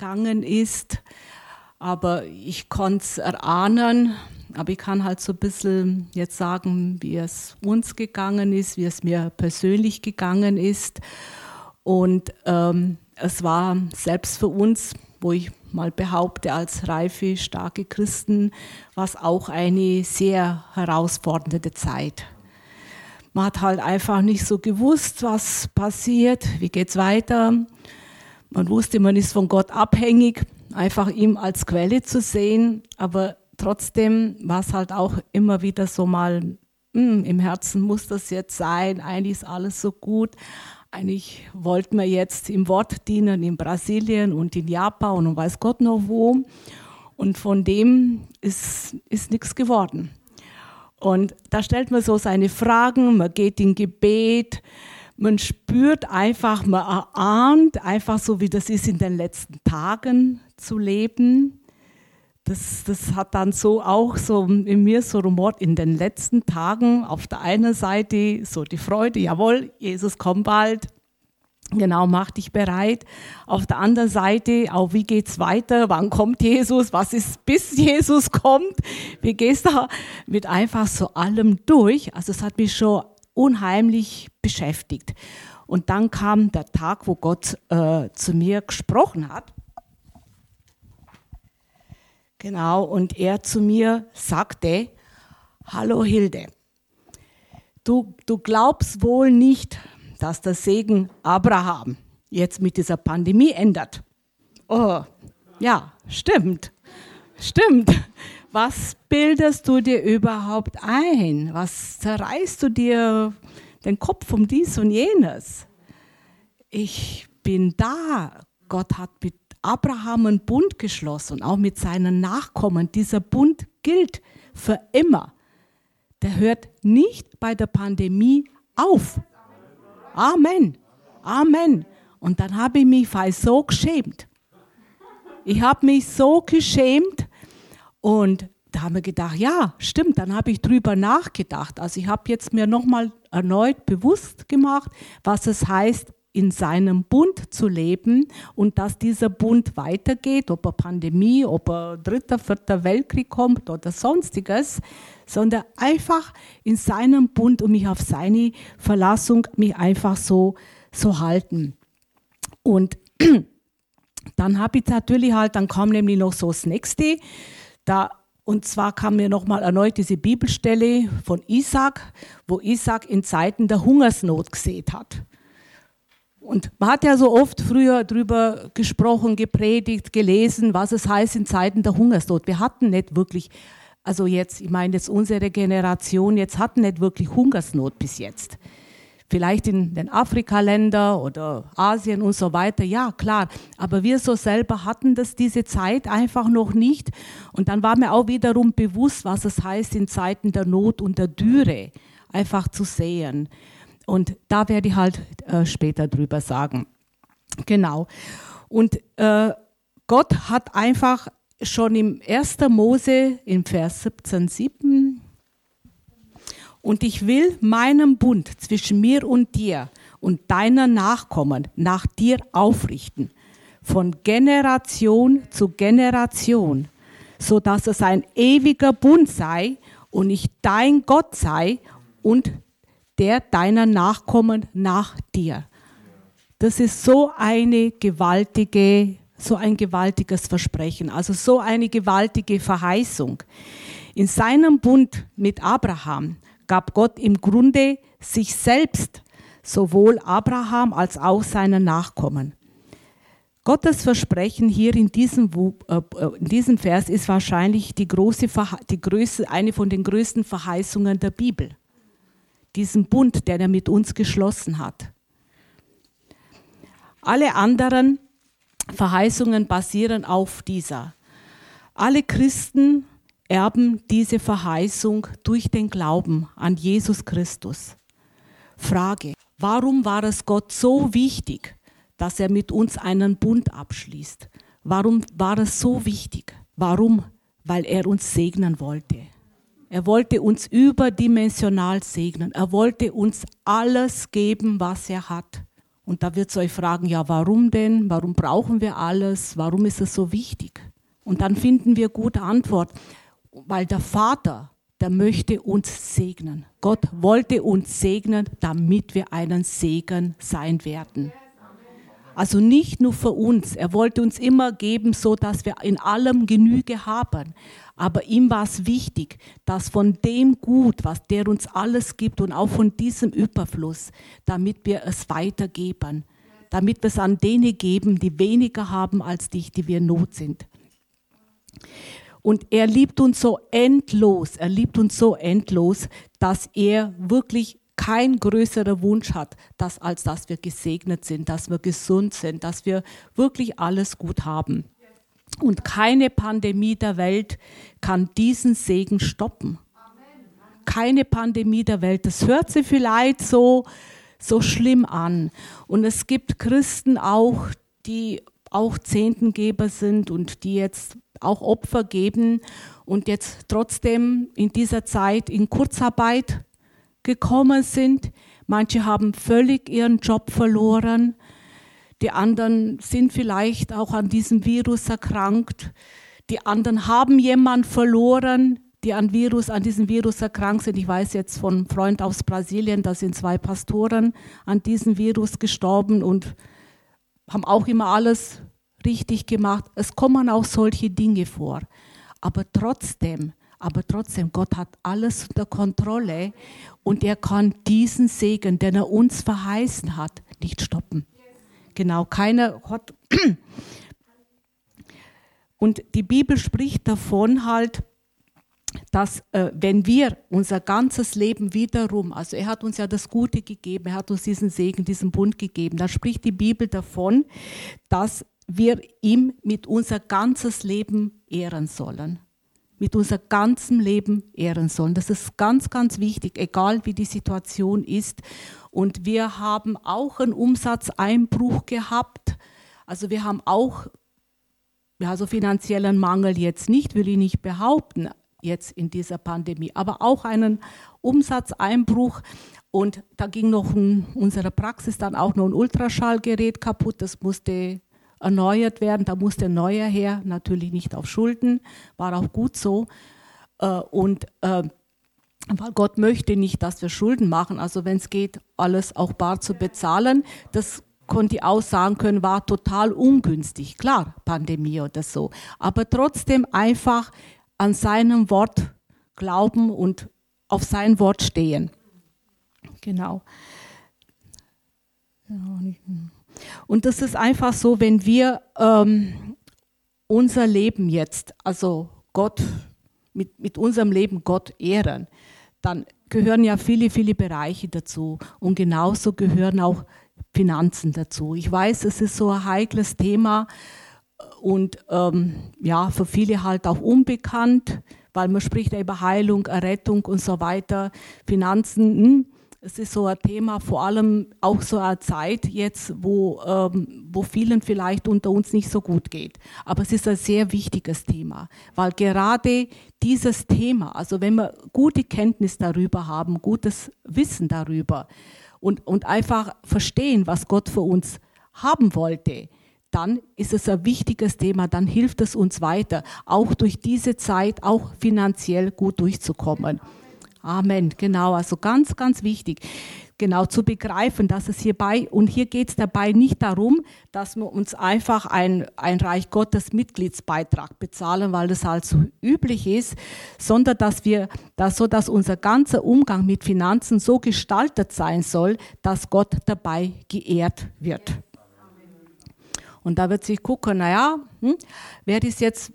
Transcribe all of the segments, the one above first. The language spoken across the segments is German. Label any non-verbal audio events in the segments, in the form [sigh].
gegangen ist. Aber ich konnte es erahnen, aber ich kann halt so ein bisschen jetzt sagen, wie es uns gegangen ist, wie es mir persönlich gegangen ist. Und ähm, es war selbst für uns, wo ich mal behaupte, als reife, starke Christen, war es auch eine sehr herausfordernde Zeit. Man hat halt einfach nicht so gewusst, was passiert, wie geht's weiter. Man wusste, man ist von Gott abhängig, einfach ihm als Quelle zu sehen, aber trotzdem war es halt auch immer wieder so mal, mh, hm, im Herzen muss das jetzt sein, eigentlich ist alles so gut. Eigentlich wollten wir jetzt im Wort dienen in Brasilien und in Japan und weiß Gott noch wo. Und von dem ist, ist nichts geworden. Und da stellt man so seine Fragen, man geht in Gebet, man spürt einfach, man erahnt einfach so, wie das ist in den letzten Tagen zu leben das, das hat dann so auch so in mir so rumort in den letzten Tagen auf der einen Seite so die Freude, jawohl, Jesus kommt bald, Genau, mach dich bereit. Auf der anderen Seite, auch wie geht's weiter? Wann kommt Jesus? Was ist, bis Jesus kommt? Wie gehst du mit einfach so allem durch? Also es hat mich schon unheimlich beschäftigt. Und dann kam der Tag, wo Gott äh, zu mir gesprochen hat. Genau, und er zu mir sagte, hallo Hilde, du, du glaubst wohl nicht, dass der Segen Abraham jetzt mit dieser Pandemie ändert. Oh, ja, stimmt, stimmt. Was bildest du dir überhaupt ein? Was zerreißt du dir den Kopf um dies und jenes? Ich bin da. Gott hat mit Abraham einen Bund geschlossen, auch mit seinen Nachkommen. Dieser Bund gilt für immer. Der hört nicht bei der Pandemie auf. Amen. Amen. Und dann habe ich mich so geschämt. Ich habe mich so geschämt und da haben wir gedacht, ja, stimmt, dann habe ich drüber nachgedacht. Also ich habe jetzt mir nochmal erneut bewusst gemacht, was es heißt, in seinem Bund zu leben und dass dieser Bund weitergeht, ob er Pandemie, ob er dritter, vierter Weltkrieg kommt oder sonstiges, sondern einfach in seinem Bund und mich auf seine Verlassung mich einfach so, so halten. Und [clears throat] dann habe ich natürlich halt, dann kam nämlich noch so das nächste, da und zwar kam mir nochmal erneut diese Bibelstelle von Isaac, wo Isaac in Zeiten der Hungersnot gesehen hat. Und man hat ja so oft früher darüber gesprochen, gepredigt, gelesen, was es heißt in Zeiten der Hungersnot. Wir hatten nicht wirklich, also jetzt, ich meine jetzt unsere Generation, jetzt hatten nicht wirklich Hungersnot bis jetzt. Vielleicht in den Afrikaländern oder Asien und so weiter, ja klar. Aber wir so selber hatten das diese Zeit einfach noch nicht. Und dann war mir auch wiederum bewusst, was es heißt in Zeiten der Not und der Dürre, einfach zu sehen. Und da werde ich halt äh, später drüber sagen. Genau. Und äh, Gott hat einfach schon im 1. Mose im Vers 17, 7 und ich will meinen Bund zwischen mir und dir und deiner Nachkommen nach dir aufrichten, von Generation zu Generation, so dass es ein ewiger Bund sei und ich dein Gott sei und der deiner Nachkommen nach dir. Das ist so eine gewaltige, so ein gewaltiges Versprechen, also so eine gewaltige Verheißung. In seinem Bund mit Abraham gab Gott im Grunde sich selbst, sowohl Abraham als auch seinen Nachkommen. Gottes Versprechen hier in diesem, äh, äh, in diesem Vers ist wahrscheinlich die große, die größte, eine von den größten Verheißungen der Bibel diesen Bund, den er mit uns geschlossen hat. Alle anderen Verheißungen basieren auf dieser. Alle Christen erben diese Verheißung durch den Glauben an Jesus Christus. Frage, warum war es Gott so wichtig, dass er mit uns einen Bund abschließt? Warum war es so wichtig? Warum? Weil er uns segnen wollte. Er wollte uns überdimensional segnen. Er wollte uns alles geben, was er hat. Und da wird es euch fragen, ja, warum denn? Warum brauchen wir alles? Warum ist es so wichtig? Und dann finden wir gute Antwort, weil der Vater, der möchte uns segnen. Gott wollte uns segnen, damit wir einen Segen sein werden. Also nicht nur für uns. Er wollte uns immer geben, so dass wir in allem Genüge haben. Aber ihm war es wichtig, dass von dem Gut, was der uns alles gibt und auch von diesem Überfluss, damit wir es weitergeben. Damit wir es an denen geben, die weniger haben als dich, die wir in Not sind. Und er liebt uns so endlos, er liebt uns so endlos, dass er wirklich kein größerer Wunsch hat, dass, als dass wir gesegnet sind, dass wir gesund sind, dass wir wirklich alles gut haben. Und keine Pandemie der Welt kann diesen Segen stoppen. Keine Pandemie der Welt. Das hört sich vielleicht so, so schlimm an. Und es gibt Christen auch, die auch Zehntengeber sind und die jetzt auch Opfer geben und jetzt trotzdem in dieser Zeit in Kurzarbeit gekommen sind. Manche haben völlig ihren Job verloren. Die anderen sind vielleicht auch an diesem Virus erkrankt. Die anderen haben jemanden verloren, die an, Virus, an diesem Virus erkrankt sind. Ich weiß jetzt von einem Freund aus Brasilien, da sind zwei Pastoren an diesem Virus gestorben und haben auch immer alles richtig gemacht. Es kommen auch solche Dinge vor. Aber trotzdem aber trotzdem, Gott hat alles unter Kontrolle und er kann diesen Segen, den er uns verheißen hat, nicht stoppen. Genau, keiner hat. [clears throat] Und die Bibel spricht davon halt, dass äh, wenn wir unser ganzes Leben wiederum, also er hat uns ja das Gute gegeben, er hat uns diesen Segen, diesen Bund gegeben, da spricht die Bibel davon, dass wir ihm mit unser ganzes Leben ehren sollen mit unserem ganzen Leben ehren sollen. Das ist ganz, ganz wichtig, egal wie die Situation ist. Und wir haben auch einen Umsatzeinbruch gehabt. Also wir haben auch, ja, so finanziellen Mangel jetzt nicht, will ich nicht behaupten, jetzt in dieser Pandemie, aber auch einen Umsatzeinbruch. Und da ging noch in unserer Praxis dann auch noch ein Ultraschallgerät kaputt. Das musste erneuert werden. Da musste ein neuer her, natürlich nicht auf Schulden, war auch gut so. Äh, und äh, weil Gott möchte nicht, dass wir Schulden machen, also wenn es geht, alles auch bar zu bezahlen. Das konnte ich auch sagen können, war total ungünstig. Klar, Pandemie oder so. Aber trotzdem einfach an seinem Wort glauben und auf sein Wort stehen. Genau. Ja, hm. Und das ist einfach so, wenn wir ähm, unser Leben jetzt, also Gott, mit, mit unserem Leben Gott ehren, dann gehören ja viele, viele Bereiche dazu. Und genauso gehören auch Finanzen dazu. Ich weiß, es ist so ein heikles Thema und ähm, ja, für viele halt auch unbekannt, weil man spricht ja über Heilung, Errettung und so weiter. Finanzen, hm, es ist so ein Thema, vor allem auch so eine Zeit jetzt, wo, ähm, wo vielen vielleicht unter uns nicht so gut geht. Aber es ist ein sehr wichtiges Thema, weil gerade dieses Thema, also wenn wir gute Kenntnis darüber haben, gutes Wissen darüber und, und einfach verstehen, was Gott für uns haben wollte, dann ist es ein wichtiges Thema, dann hilft es uns weiter, auch durch diese Zeit auch finanziell gut durchzukommen. Amen, genau, also ganz, ganz wichtig, genau zu begreifen, dass es hierbei, und hier geht es dabei nicht darum, dass wir uns einfach ein, ein Reich Gottes Mitgliedsbeitrag bezahlen, weil das halt so üblich ist, sondern dass wir, dass so, dass unser ganzer Umgang mit Finanzen so gestaltet sein soll, dass Gott dabei geehrt wird. Und da wird sich gucken, naja, hm, wer ist jetzt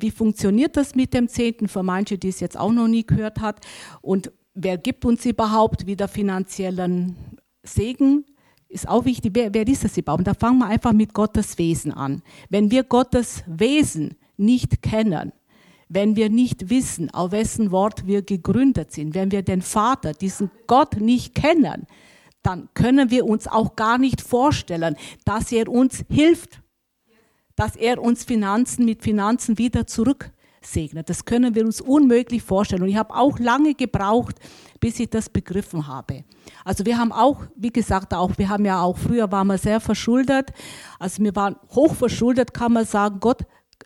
wie, funktioniert das mit dem Zehnten für manche, die es jetzt auch noch nie gehört hat und wer gibt uns überhaupt wieder finanziellen Segen? Ist auch wichtig, wer, wer ist das überhaupt? Und da fangen wir einfach mit Gottes Wesen an. Wenn wir Gottes Wesen nicht kennen, wenn wir nicht wissen, auf wessen Wort wir gegründet sind, wenn wir den Vater, diesen Gott nicht kennen, dann können wir uns auch gar nicht vorstellen, dass er uns hilft dass er uns Finanzen mit Finanzen wieder zurück segnet. Das können wir uns unmöglich vorstellen. Und ich habe auch lange gebraucht, bis ich das begriffen habe. Also wir haben auch, wie gesagt, auch, wir haben ja auch, früher waren wir sehr verschuldet. Also wir waren hoch verschuldet, kann man sagen. Gott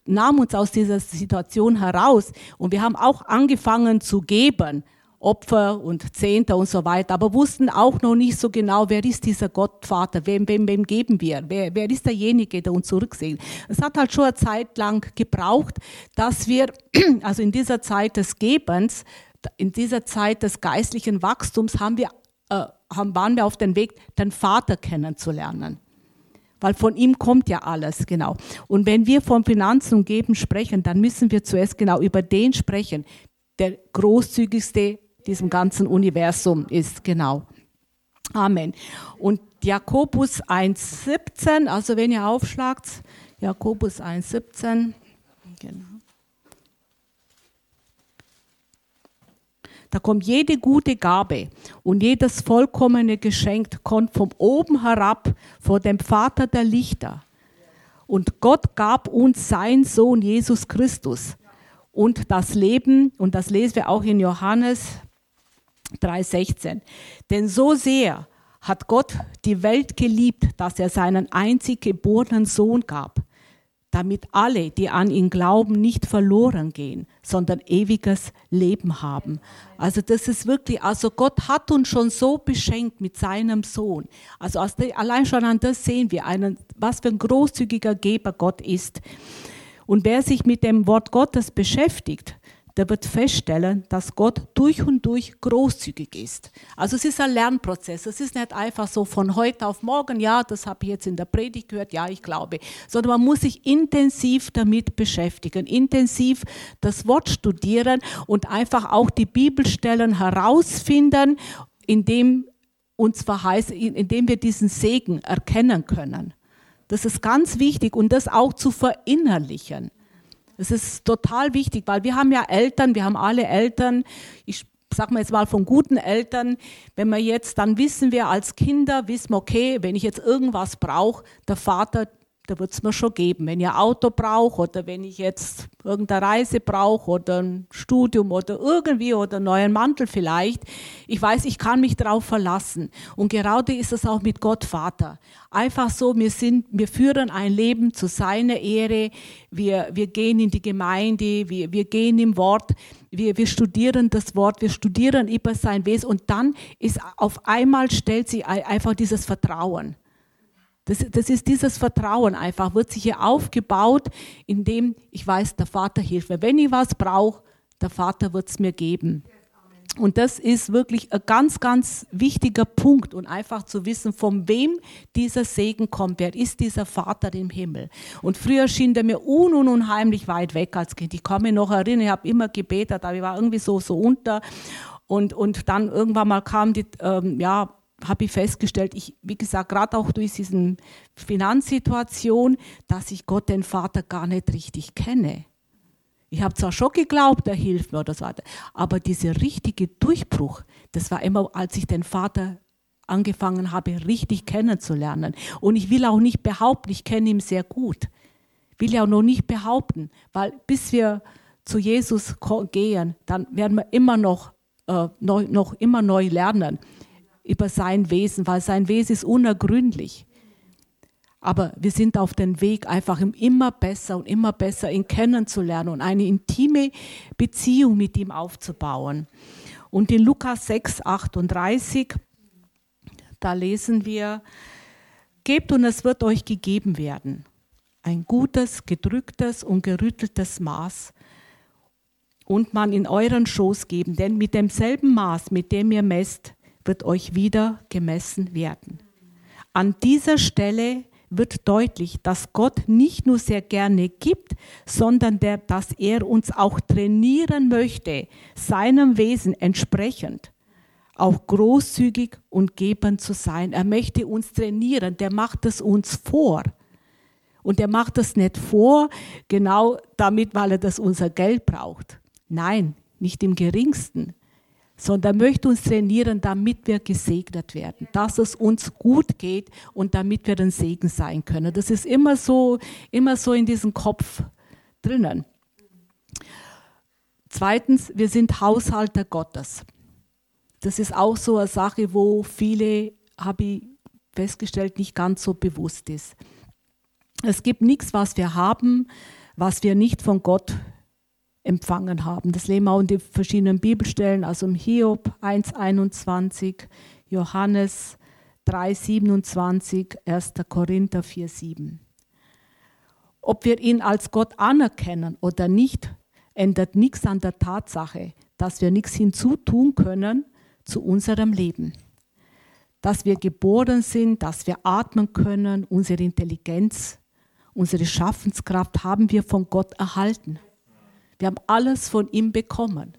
nahm uns aus dieser Situation heraus. Und wir haben auch angefangen zu geben. Opfer und Zehnter und so weiter, aber wussten auch noch nicht so genau, wer ist dieser Gottvater, wem, wem, wem geben wir, wer, wer ist derjenige, der uns zurücksehen. Es hat halt schon eine Zeit lang gebraucht, dass wir, [clears throat] also in dieser Zeit des Gebens, in dieser Zeit des geistlichen Wachstums haben wir, äh, haben, waren wir auf dem Weg, den Vater kennenzulernen. Weil von ihm kommt ja alles, genau. Und wenn wir von Finanzen und Geben sprechen, dann müssen wir zuerst genau über den sprechen, der großzügigste diesem ganzen Universum ist, genau. Amen. Und Jakobus 1,17, also wenn ihr aufschlagt, Jakobus 1,17, genau. Da kommt jede gute Gabe und jedes vollkommene Geschenk kommt von oben herab, vor dem Vater der Lichter. Und Gott gab uns seinen Sohn Jesus Christus und das Leben, und das lesen wir auch in Johannes 3,16. Denn so sehr hat Gott die Welt geliebt, dass er seinen einzig geborenen Sohn gab, damit alle, die an ihn glauben, nicht verloren gehen, sondern ewiges Leben haben. Also das ist wirklich, also Gott hat uns schon so beschenkt mit seinem Sohn. Also allein schon an das sehen wir, einen, was für ein großzügiger Geber Gott ist. Und wer sich mit dem Wort Gottes beschäftigt, der wird feststellen, dass Gott durch und durch großzügig ist. Also es ist ein Lernprozess. Es ist nicht einfach so von heute auf morgen, ja, das habe ich jetzt in der Predigt gehört, ja, ich glaube, sondern man muss sich intensiv damit beschäftigen, intensiv das Wort studieren und einfach auch die Bibelstellen herausfinden, indem uns verheißt, indem wir diesen Segen erkennen können. Das ist ganz wichtig und das auch zu verinnerlichen. Es ist total wichtig, weil wir haben ja Eltern, wir haben alle Eltern. Ich sag mal jetzt mal von guten Eltern, wenn wir jetzt, dann wissen wir als Kinder, wissen okay, wenn ich jetzt irgendwas brauche, der Vater, da wird es mir schon geben. Wenn ihr Auto braucht oder wenn ich jetzt irgendeine Reise brauche oder ein Studium oder irgendwie oder einen neuen Mantel vielleicht, ich weiß, ich kann mich darauf verlassen. Und gerade ist es auch mit Gott Vater. Einfach so, wir sind, wir führen ein Leben zu seiner Ehre. Wir, wir gehen in die Gemeinde, wir, wir gehen im Wort, wir, wir studieren das Wort, wir studieren über sein Wesen und dann ist auf einmal stellt sich einfach dieses Vertrauen. Das, das ist dieses Vertrauen einfach, wird sich hier aufgebaut, indem ich weiß, der Vater hilft mir. Wenn ich was brauche, der Vater wird es mir geben. Und das ist wirklich ein ganz, ganz wichtiger Punkt und einfach zu wissen, von wem dieser Segen kommt. Wer ist dieser Vater im Himmel? Und früher schien der mir un und unheimlich weit weg als Kind. Ich kann mich noch erinnern, ich habe immer gebetet, aber ich war irgendwie so, so unter. Und, und dann irgendwann mal kam die, ähm, ja, habe ich festgestellt, ich, wie gesagt, gerade auch durch diese Finanzsituation, dass ich Gott, den Vater, gar nicht richtig kenne. Ich habe zwar schon geglaubt, er hilft mir oder so weiter, aber dieser richtige Durchbruch, das war immer, als ich den Vater angefangen habe, richtig kennenzulernen. Und ich will auch nicht behaupten, ich kenne ihn sehr gut. Will ja auch noch nicht behaupten, weil bis wir zu Jesus gehen, dann werden wir immer noch, äh, neu, noch immer neu lernen über sein Wesen, weil sein Wesen ist unergründlich. Aber wir sind auf dem Weg, einfach immer besser und immer besser ihn kennenzulernen und eine intime Beziehung mit ihm aufzubauen. Und in Lukas 6, 38, da lesen wir, Gebt und es wird euch gegeben werden. Ein gutes, gedrücktes und gerütteltes Maß und man in euren Schoß geben. Denn mit demselben Maß, mit dem ihr messt, wird euch wieder gemessen werden. An dieser Stelle wird deutlich, dass Gott nicht nur sehr gerne gibt, sondern der, dass er uns auch trainieren möchte, seinem Wesen entsprechend, auch großzügig und gebend zu sein. Er möchte uns trainieren, der macht es uns vor. Und er macht es nicht vor, genau damit, weil er das unser Geld braucht. Nein, nicht im geringsten sondern möchte uns trainieren, damit wir gesegnet werden, dass es uns gut geht und damit wir ein Segen sein können. Das ist immer so, immer so in diesem Kopf drinnen. Zweitens, wir sind Haushalter Gottes. Das ist auch so eine Sache, wo viele, habe ich festgestellt, nicht ganz so bewusst ist. Es gibt nichts, was wir haben, was wir nicht von Gott empfangen haben. Das leben wir auch in den verschiedenen Bibelstellen, also im Hiob 1,21, Johannes 3,27, 1. Korinther 4,7. Ob wir ihn als Gott anerkennen oder nicht, ändert nichts an der Tatsache, dass wir nichts hinzutun können zu unserem Leben. Dass wir geboren sind, dass wir atmen können, unsere Intelligenz, unsere Schaffenskraft haben wir von Gott erhalten. Wir haben alles von ihm bekommen.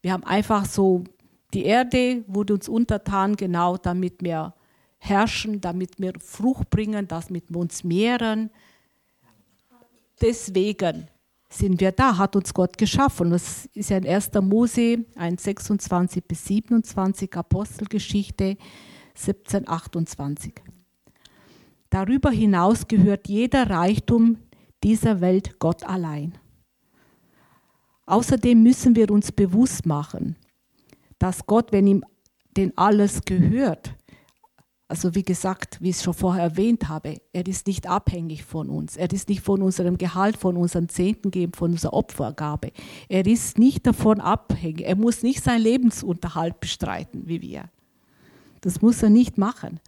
Wir haben einfach so, die Erde wurde uns untertan, genau damit wir herrschen, damit wir Frucht bringen, damit wir uns mehren. Deswegen sind wir da, hat uns Gott geschaffen. Das ist ja in 1. Mose 1, 26 bis 27, Apostelgeschichte 17, 28. Darüber hinaus gehört jeder Reichtum dieser Welt Gott allein. Außerdem müssen wir uns bewusst machen, dass Gott, wenn ihm denn alles gehört, also wie gesagt, wie ich es schon vorher erwähnt habe, er ist nicht abhängig von uns. Er ist nicht von unserem Gehalt, von unserem Zehnten geben, von unserer Opfergabe. Er ist nicht davon abhängig. Er muss nicht seinen Lebensunterhalt bestreiten wie wir. Das muss er nicht machen.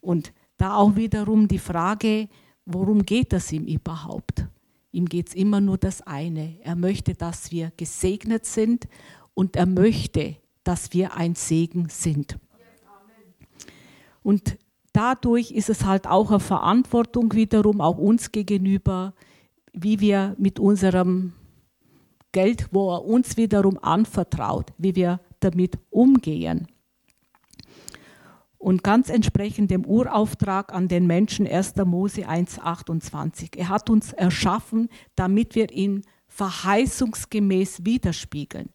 Und da auch wiederum die Frage, worum geht es ihm überhaupt? Ihm geht es immer nur das eine. Er möchte, dass wir gesegnet sind und er möchte, dass wir ein Segen sind. Und dadurch ist es halt auch eine Verantwortung wiederum, auch uns gegenüber, wie wir mit unserem Geld, wo er uns wiederum anvertraut, wie wir damit umgehen. Und ganz entsprechend dem Urauftrag an den Menschen 1. Mose 1.28. Er hat uns erschaffen, damit wir ihn verheißungsgemäß widerspiegeln.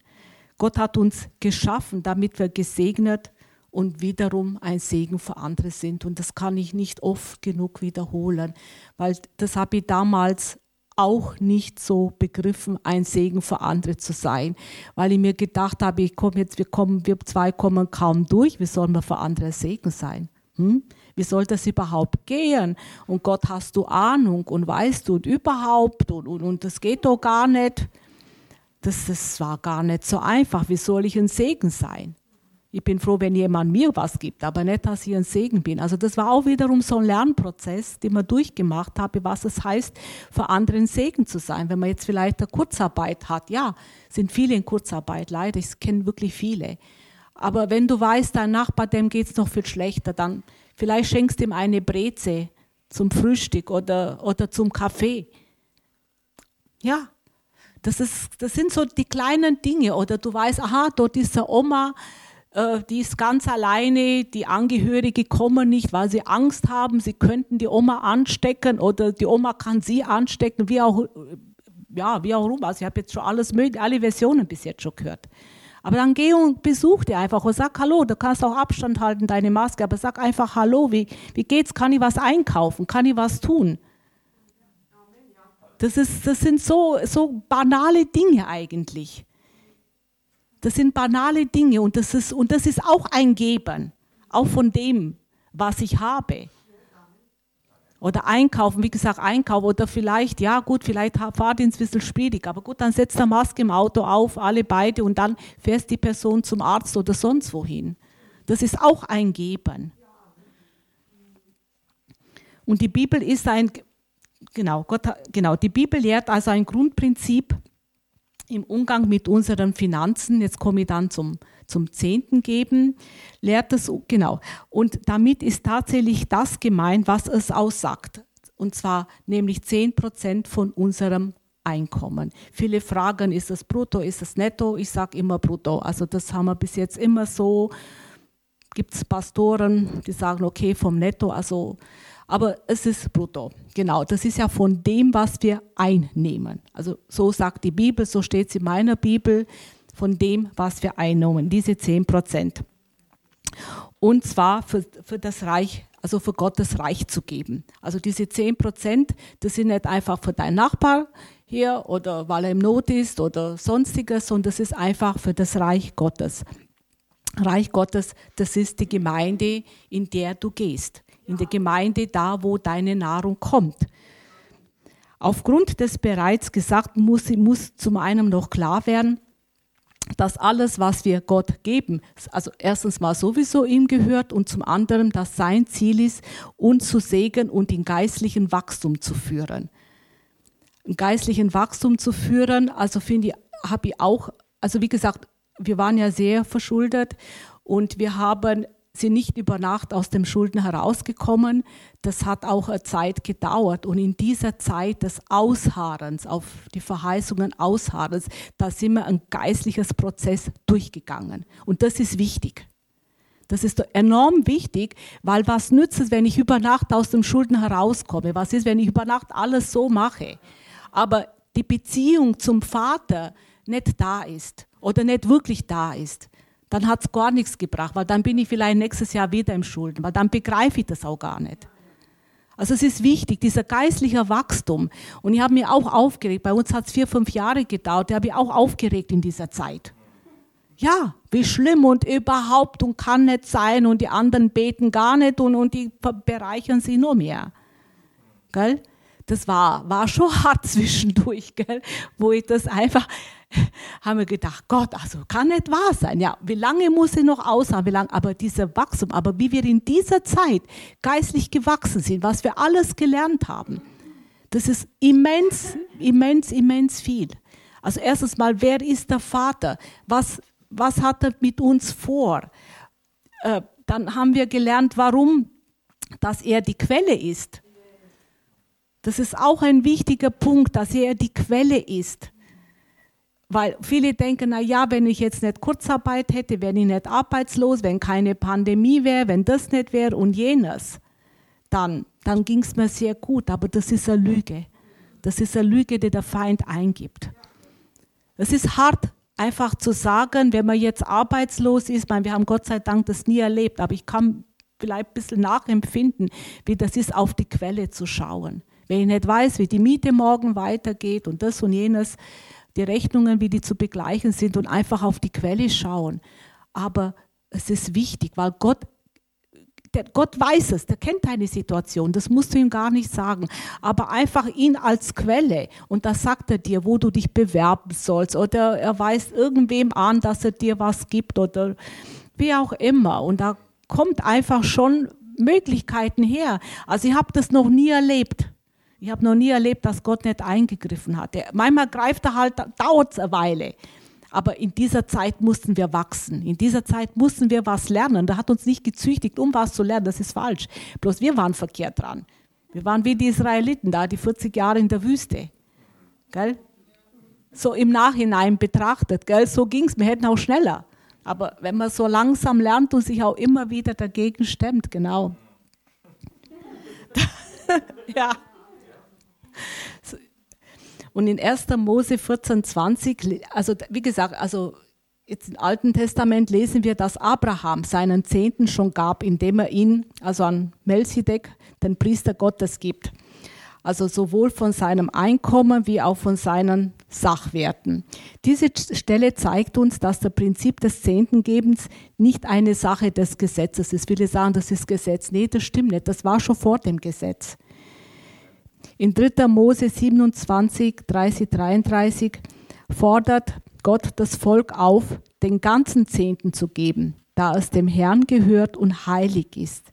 Gott hat uns geschaffen, damit wir gesegnet und wiederum ein Segen für andere sind. Und das kann ich nicht oft genug wiederholen, weil das habe ich damals auch nicht so begriffen, ein Segen für andere zu sein, weil ich mir gedacht habe, ich komme jetzt, wir kommen, wir zwei kommen kaum durch, wie sollen wir für andere Segen sein? Hm? Wie soll das überhaupt gehen? Und Gott, hast du Ahnung und weißt du und überhaupt und, und, und das geht doch gar nicht. Das, das war gar nicht so einfach. Wie soll ich ein Segen sein? Ich bin froh, wenn jemand mir was gibt, aber nicht, dass ich ein Segen bin. Also das war auch wiederum so ein Lernprozess, den man durchgemacht habe, was es heißt, für andere ein Segen zu sein. Wenn man jetzt vielleicht eine Kurzarbeit hat, ja, sind viele in Kurzarbeit, leider, ich kenne wirklich viele. Aber wenn du weißt, dein Nachbar, dem geht es noch viel schlechter, dann vielleicht schenkst du ihm eine Breze zum Frühstück oder, oder zum Kaffee. Ja, das, ist, das sind so die kleinen Dinge. Oder du weißt, aha, dort ist eine Oma, äh, die ist ganz alleine, die Angehörige kommen nicht, weil sie Angst haben, sie könnten die Oma anstecken oder die Oma kann sie anstecken, wie auch, ja, wie auch rum. Also ich habe jetzt schon alles mögliche, alle Versionen bis jetzt schon gehört. Aber dann geh und besuch die einfach und sag Hallo, du kannst auch Abstand halten, deine Maske, aber sag einfach Hallo, wie, wie geht's, kann ich was einkaufen, kann ich was tun? Das, ist, das sind so, so banale Dinge eigentlich. Das sind banale Dinge und das ist, und das ist auch ein Geben, auch von dem, was ich habe. Oder einkaufen, wie gesagt, einkaufen oder vielleicht, ja gut, vielleicht Fahrdienst ein bisschen schwierig, aber gut, dann setzt der Maske im Auto auf, alle beide und dann fährst die Person zum Arzt oder sonst wohin. Das ist auch ein Geben. Und die Bibel ist ein, genau, Gott, genau, die Bibel lehrt also ein Grundprinzip, im Umgang mit unseren Finanzen, jetzt komme ich dann zum, zum Zehnten geben, lehrt das, genau. Und damit ist tatsächlich das gemeint, was es aussagt. Und zwar nämlich zehn Prozent von unserem Einkommen. Viele fragen, ist das brutto, ist das netto? Ich sage immer brutto. Also das haben wir bis jetzt immer so. Gibt es Pastoren, die sagen, okay, vom netto, also aber es ist brutto. Genau, das ist ja von dem, was wir einnehmen. Also so sagt die Bibel, so steht es in meiner Bibel, von dem, was wir einnehmen, diese 10 Prozent. Und zwar für, für das Reich, also für Gottes Reich zu geben. Also diese 10 Prozent, das sind nicht einfach für deinen Nachbar, hier oder weil er im Not ist oder sonstiges, sondern das ist einfach für das Reich Gottes. Reich Gottes, das ist die Gemeinde, in der du gehst. In der Gemeinde, da wo deine Nahrung kommt. Aufgrund des bereits Gesagten muss, muss zum einen noch klar werden, dass alles, was wir Gott geben, also erstens mal sowieso ihm gehört und zum anderen, dass sein Ziel ist, uns zu segnen und in geistlichen Wachstum zu führen. In geistlichen Wachstum zu führen, also finde ich, habe ich auch, also wie gesagt, wir waren ja sehr verschuldet und wir haben sind nicht über Nacht aus dem Schulden herausgekommen. Das hat auch eine Zeit gedauert. Und in dieser Zeit des Ausharrens, auf die Verheißungen Ausharrens, da sind wir ein geistliches Prozess durchgegangen. Und das ist wichtig. Das ist enorm wichtig, weil was nützt es, wenn ich über Nacht aus dem Schulden herauskomme? Was ist, wenn ich über Nacht alles so mache? Aber die Beziehung zum Vater nicht da ist oder nicht wirklich da ist dann hat es gar nichts gebracht, weil dann bin ich vielleicht nächstes Jahr wieder im Schulden, weil dann begreife ich das auch gar nicht. Also es ist wichtig, dieser geistliche Wachstum. Und ich habe mich auch aufgeregt. Bei uns hat es vier, fünf Jahre gedauert. Da habe ich auch aufgeregt in dieser Zeit. Ja, wie schlimm und überhaupt und kann nicht sein und die anderen beten gar nicht und, und die bereichern sich nur mehr. Gell? Das war, war schon [laughs] hart zwischendurch, gell? wo ich das einfach, haben wir gedacht, Gott, also kann nicht wahr sein. Ja, wie lange muss ich noch aushaben, wie lange, aber dieser Wachstum, aber wie wir in dieser Zeit geistlich gewachsen sind, was wir alles gelernt haben, das ist immens, immens, immens viel. Also erstens mal, wer ist der Vater? Was, was hat er mit uns vor? Äh, dann haben wir gelernt, warum, dass er die Quelle ist. Das ist auch ein wichtiger Punkt, dass er die Quelle ist. Weil viele denken, na ja, wenn ich jetzt nicht Kurzarbeit hätte, wenn ich nicht arbeitslos, wenn keine Pandemie wäre, wenn das nicht wäre und jenes, dann, dann ging es mir sehr gut. Aber das ist eine Lüge. Das ist eine Lüge, die der Feind eingibt. Es ist hart, einfach zu sagen, wenn man jetzt arbeitslos ist, meine, wir haben Gott sei Dank das nie erlebt, aber ich kann vielleicht ein bisschen nachempfinden, wie das ist, auf die Quelle zu schauen. Wenn ich nicht weiß, wie die Miete morgen weitergeht und das und jenes, die Rechnungen, wie die zu begleichen sind und einfach auf die Quelle schauen. Aber es ist wichtig, weil Gott, der, Gott weiß es, der kennt deine Situation, das musst du ihm gar nicht sagen. Aber einfach ihn als Quelle und da sagt er dir, wo du dich bewerben sollst oder er weist irgendwem an, dass er dir was gibt oder wie auch immer. Und da kommt einfach schon Möglichkeiten her. Also ich habe das noch nie erlebt ich habe noch nie erlebt, dass Gott nicht eingegriffen hat. Manchmal greift er halt, dauert es eine Weile. Aber in dieser Zeit mussten wir wachsen. In dieser Zeit mussten wir was lernen. Da hat uns nicht gezüchtigt, um was zu lernen. Das ist falsch. Bloß wir waren verkehrt dran. Wir waren wie die Israeliten da, die 40 Jahre in der Wüste. Gell? So im Nachhinein betrachtet. Gell? So ging es. Wir hätten auch schneller. Aber wenn man so langsam lernt und sich auch immer wieder dagegen stemmt, genau. [laughs] ja. Und in 1. Mose 14, 20, also wie gesagt, also jetzt im Alten Testament lesen wir, dass Abraham seinen Zehnten schon gab, indem er ihn, also an Melchizedek, den Priester Gottes gibt. Also sowohl von seinem Einkommen wie auch von seinen Sachwerten. Diese Stelle zeigt uns, dass das Prinzip des Zehntengebens nicht eine Sache des Gesetzes ist. Viele sagen, das ist Gesetz. Nee, das stimmt nicht. Das war schon vor dem Gesetz. In 3. Mose 27, 30, 33 fordert Gott das Volk auf, den ganzen Zehnten zu geben, da es dem Herrn gehört und heilig ist.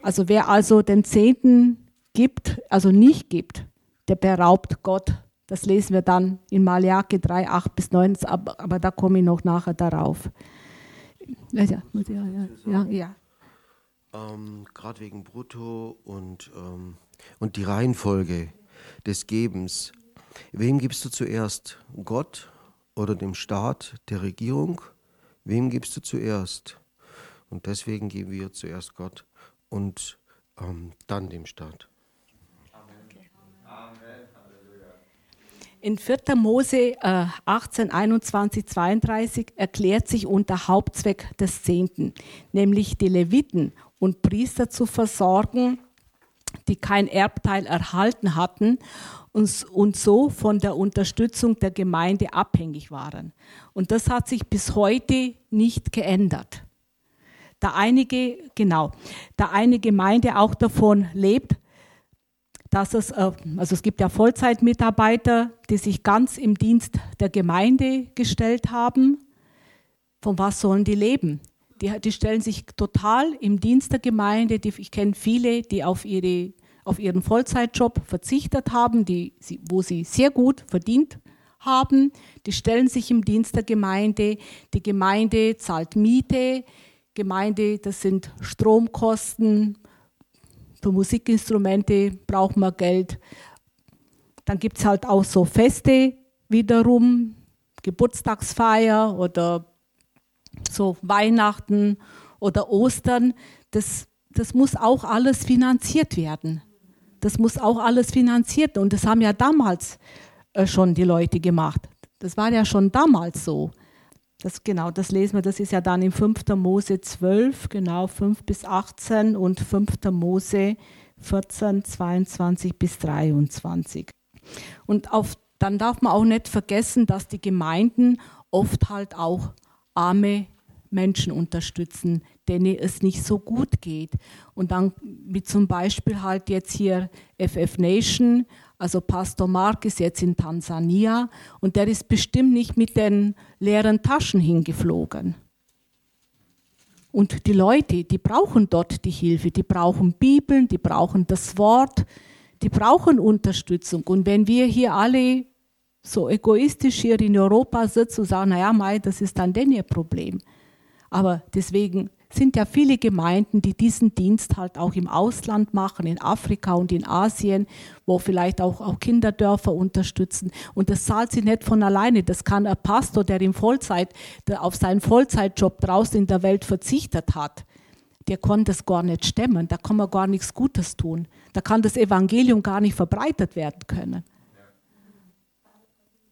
Also wer also den Zehnten gibt, also nicht gibt, der beraubt Gott. Das lesen wir dann in Malachi 3, 8 bis 9, aber, da komme ich noch nachher darauf. Ja, ja, ja. ja, ja. Ähm, Gerade wegen Brutto und ähm und die Reihenfolge des Gebens. Wem gibst du zuerst? Gott oder dem Staat, der Regierung? Wem gibst du zuerst? Und deswegen geben wir zuerst Gott und ähm, dann dem Staat. In 4. Mose äh, 18, 21, 32 erklärt sich unter Hauptzweck des Zehnten, nämlich die Leviten und Priester zu versorgen die kein Erbteil erhalten hatten und, so von der Unterstützung der Gemeinde abhängig waren. Und das hat sich bis heute nicht geändert. Da einige, genau, da eine Gemeinde auch davon lebt, dass es, äh, also es gibt ja Vollzeitmitarbeiter, die sich ganz im Dienst der Gemeinde gestellt haben. Von was sollen die leben? Die, die stellen sich total im Dienst der Gemeinde. Die, ich kenne viele, die auf, ihre, auf ihren Vollzeitjob verzichtet haben, die, wo sie sehr gut verdient haben. Die stellen sich im Dienst der Gemeinde. Die Gemeinde zahlt Miete. Gemeinde, das sind Stromkosten. Für Musikinstrumente braucht man Geld. Dann gibt es halt auch so Feste wiederum, Geburtstagsfeier oder so Weihnachten oder Ostern, das, das muss auch alles finanziert werden. Das muss auch alles finanziert werden. Und das haben ja damals äh, schon die Leute gemacht. Das war ja schon damals so. Das, genau, das lesen wir, das ist ja dann im 5. Mose 12, genau 5 bis 18 und 5. Mose 14, 22 bis 23. Und auf, dann darf man auch nicht vergessen, dass die Gemeinden oft halt auch arme Menschen unterstützen, denen es nicht so gut geht. Und dann wie zum Beispiel halt jetzt hier FF Nation, also Pastor Mark ist jetzt in Tansania und der ist bestimmt nicht mit den leeren Taschen hingeflogen. Und die Leute, die brauchen dort die Hilfe, die brauchen Bibeln, die brauchen das Wort, die brauchen Unterstützung. Und wenn wir hier alle so egoistisch hier in Europa sitzen und sagen, naja, Mai, das ist dann denn ihr Problem. Aber deswegen sind ja viele Gemeinden, die diesen Dienst halt auch im Ausland machen, in Afrika und in Asien, wo vielleicht auch, auch Kinderdörfer unterstützen. Und das zahlt sie nicht von alleine. Das kann ein Pastor, der im Vollzeit, der auf seinen Vollzeitjob draußen in der Welt verzichtet hat, der konnte es gar nicht stemmen. Da kann man gar nichts Gutes tun. Da kann das Evangelium gar nicht verbreitet werden können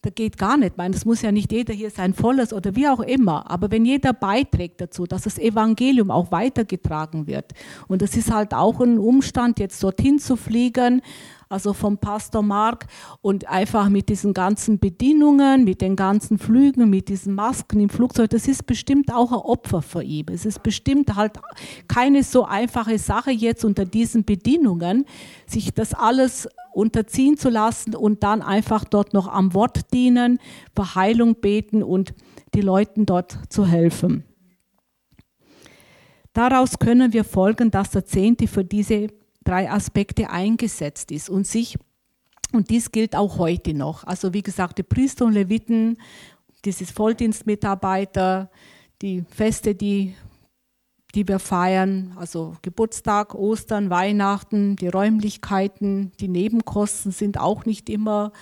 das geht gar nicht. Ich meine, das muss ja nicht jeder hier sein volles oder wie auch immer. Aber wenn jeder beiträgt dazu, dass das Evangelium auch weitergetragen wird. Und das ist halt auch ein Umstand, jetzt dorthin zu fliegen, also vom Pastor Mark und einfach mit diesen ganzen Bedienungen, mit den ganzen Flügen, mit diesen Masken im Flugzeug, das ist bestimmt auch ein Opfer für ihn. Es ist bestimmt halt keine so einfache Sache jetzt unter diesen Bedingungen, sich das alles unterziehen zu lassen und dann einfach dort noch am Wort dienen, für Heilung beten und die Leuten dort zu helfen. Daraus können wir folgen, dass der Zehnte für diese drei Aspekte eingesetzt ist und sich, und dies gilt auch heute noch. Also wie gesagt, die Priester und Leviten, dieses Volldienstmitarbeiter, die Feste, die, die wir feiern, also Geburtstag, Ostern, Weihnachten, die Räumlichkeiten, die Nebenkosten sind auch nicht immer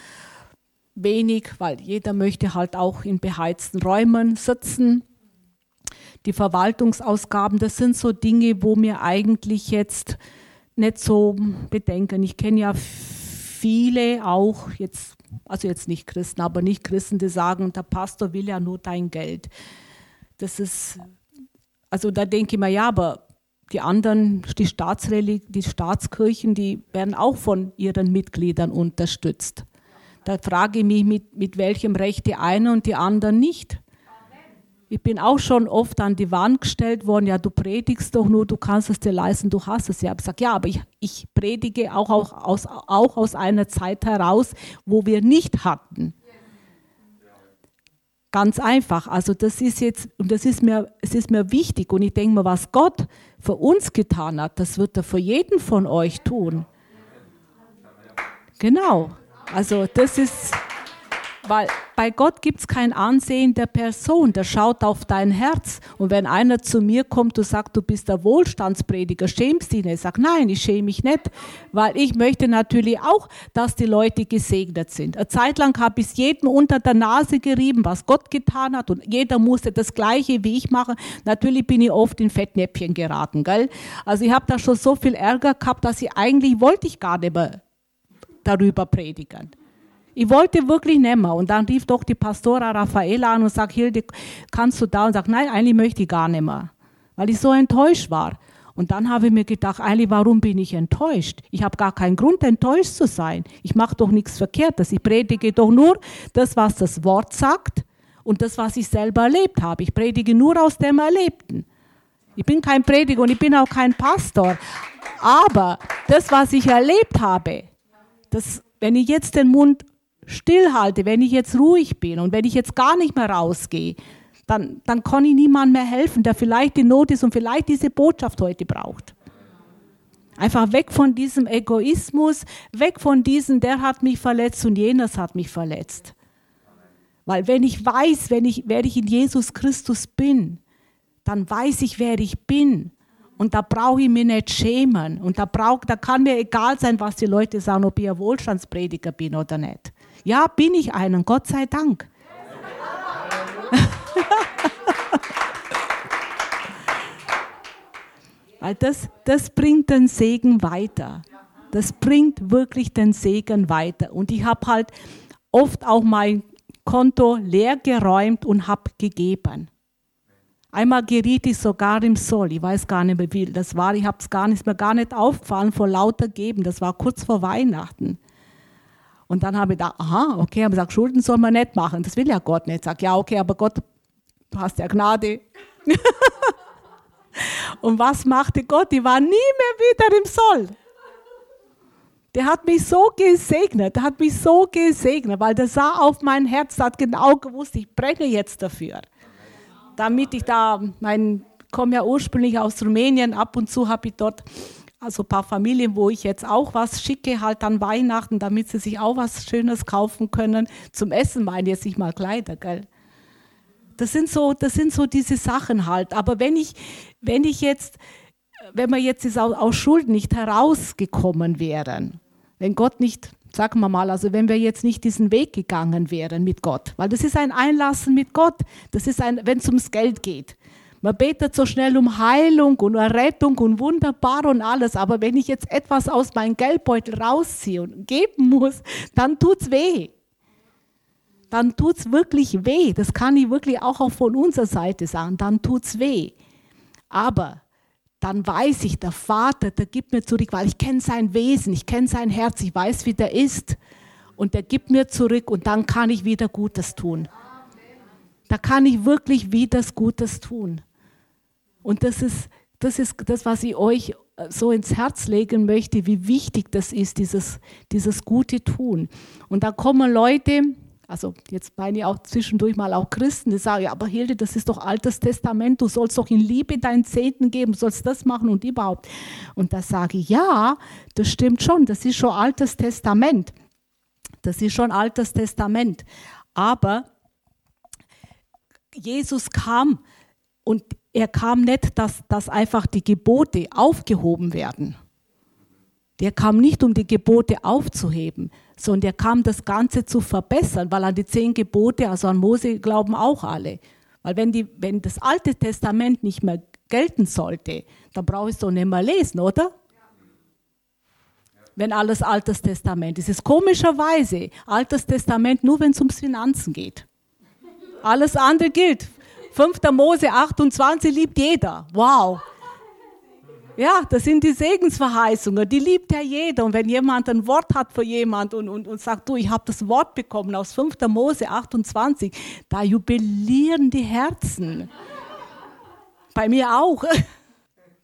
wenig, weil jeder möchte halt auch in beheizten Räumen sitzen. Die Verwaltungsausgaben, das sind so Dinge, wo mir eigentlich jetzt nicht so bedenken. Ich kenne ja viele auch jetzt, also jetzt nicht Christen, aber nicht Christen, die sagen, der Pastor will ja nur dein Geld. Das ist, also da denke ich mir, ja, aber die anderen, die, Staatsreli die Staatskirchen, die werden auch von ihren Mitgliedern unterstützt. Da frage ich mich, mit, mit welchem Recht die einen und die anderen nicht. Ich bin auch schon oft an die Wand gestellt worden, ja, du predigst doch nur, du kannst es dir leisten, du hast es. Ich sage, ja, aber ich, ich predige auch, auch, aus, auch aus einer Zeit heraus, wo wir nicht hatten. Ganz einfach. Also das ist jetzt, und das ist mir, es ist mir wichtig. Und ich denke mir, was Gott für uns getan hat, das wird er für jeden von euch tun. Genau. Also das ist. Weil bei Gott gibt es kein Ansehen der Person, der schaut auf dein Herz. Und wenn einer zu mir kommt und sagt, du bist der Wohlstandsprediger, schämst du ihn? Ich sage, nein, ich schäme mich nicht, weil ich möchte natürlich auch, dass die Leute gesegnet sind. Eine Zeit lang habe ich es jedem unter der Nase gerieben, was Gott getan hat und jeder musste das Gleiche wie ich machen. Natürlich bin ich oft in Fettnäpfchen geraten, gell? Also ich habe da schon so viel Ärger gehabt, dass ich eigentlich wollte ich gar nicht mehr darüber predigen. Ich wollte wirklich nicht mehr. Und dann rief doch die Pastora Raffaela an und sagt, Hilde, kannst du da? Und sagt, nein, eigentlich möchte ich gar nicht mehr. Weil ich so enttäuscht war. Und dann habe ich mir gedacht, eigentlich, warum bin ich enttäuscht? Ich habe gar keinen Grund, enttäuscht zu sein. Ich mache doch nichts Verkehrtes. Ich predige doch nur das, was das Wort sagt und das, was ich selber erlebt habe. Ich predige nur aus dem Erlebten. Ich bin kein Prediger und ich bin auch kein Pastor. Aber das, was ich erlebt habe, das, wenn ich jetzt den Mund stillhalte, wenn ich jetzt ruhig bin und wenn ich jetzt gar nicht mehr rausgehe, dann, dann kann ich niemandem mehr helfen, der vielleicht in Not ist und vielleicht diese Botschaft heute braucht. Einfach weg von diesem Egoismus, weg von diesem, der hat mich verletzt und jenes hat mich verletzt. Weil wenn ich weiß, wenn ich, wer ich in Jesus Christus bin, dann weiß ich, wer ich bin. Und da brauche ich mich nicht schämen. Und da, brauch, da kann mir egal sein, was die Leute sagen, ob ich ein Wohlstandsprediger bin oder nicht. Ja, bin ich einen, Gott sei Dank. [laughs] Weil das, das bringt den Segen weiter. Das bringt wirklich den Segen weiter. Und ich habe halt oft auch mein Konto leer geräumt und habe gegeben. Einmal geriet ich sogar im Soll. Ich weiß gar nicht mehr, wie das war. Ich habe es gar nicht mehr gar nicht aufgefallen vor lauter Geben. Das war kurz vor Weihnachten. Und dann habe ich gedacht, aha, okay, habe gesagt, Schulden soll man nicht machen. Das will ja Gott nicht. Ich sage, ja, okay, aber Gott, du hast ja Gnade. [laughs] und was machte Gott? Ich war nie mehr wieder im Soll. Der hat mich so gesegnet, der hat mich so gesegnet, weil der sah auf mein Herz, hat genau gewusst, ich brenne jetzt dafür. Damit ich da, mein, komme ja ursprünglich aus Rumänien, ab und zu habe ich dort also ein paar Familien, wo ich jetzt auch was schicke, halt an Weihnachten, damit sie sich auch was Schönes kaufen können. Zum Essen meine jetzt nicht mal Kleider, gell? Das sind so, das sind so diese Sachen halt. Aber wenn ich, wenn ich jetzt, wenn wir jetzt aus Schulden nicht herausgekommen wären, wenn Gott nicht, sagen wir mal, also wenn wir jetzt nicht diesen Weg gegangen wären mit Gott, weil das ist ein Einlassen mit Gott, das ist ein, wenn es ums Geld geht. Man betet so schnell um Heilung und Rettung und wunderbar und alles, aber wenn ich jetzt etwas aus meinem Geldbeutel rausziehe und geben muss, dann tut's weh. Dann tut's wirklich weh. Das kann ich wirklich auch von unserer Seite sagen. Dann tut's weh. Aber dann weiß ich, der Vater, der gibt mir zurück, weil ich kenne sein Wesen, ich kenne sein Herz, ich weiß, wie der ist. Und der gibt mir zurück und dann kann ich wieder Gutes tun. Da kann ich wirklich wieder Gutes tun. Und das ist, das ist das, was ich euch so ins Herz legen möchte, wie wichtig das ist, dieses, dieses gute Tun. Und da kommen Leute, also jetzt meine ich auch zwischendurch mal auch Christen, die sagen, ja, aber Hilde, das ist doch altes Testament, du sollst doch in Liebe deinen Zehnten geben, sollst das machen und überhaupt. Und da sage ich, ja, das stimmt schon, das ist schon altes Testament. Das ist schon altes Testament. Aber Jesus kam und er kam nicht, dass, dass einfach die Gebote aufgehoben werden. Der kam nicht, um die Gebote aufzuheben, sondern er kam, das Ganze zu verbessern, weil an die zehn Gebote, also an Mose, glauben auch alle. Weil wenn, die, wenn das Alte Testament nicht mehr gelten sollte, dann brauche ich es doch nicht mehr lesen, oder? Wenn alles Altes Testament ist. Es ist komischerweise Altes Testament nur, wenn es ums Finanzen geht. Alles andere gilt. 5. Mose 28 liebt jeder. Wow. Ja, das sind die Segensverheißungen, die liebt ja jeder. Und wenn jemand ein Wort hat für jemand und, und, und sagt, du, ich habe das Wort bekommen aus 5. Mose 28, da jubilieren die Herzen. Bei mir auch. [laughs]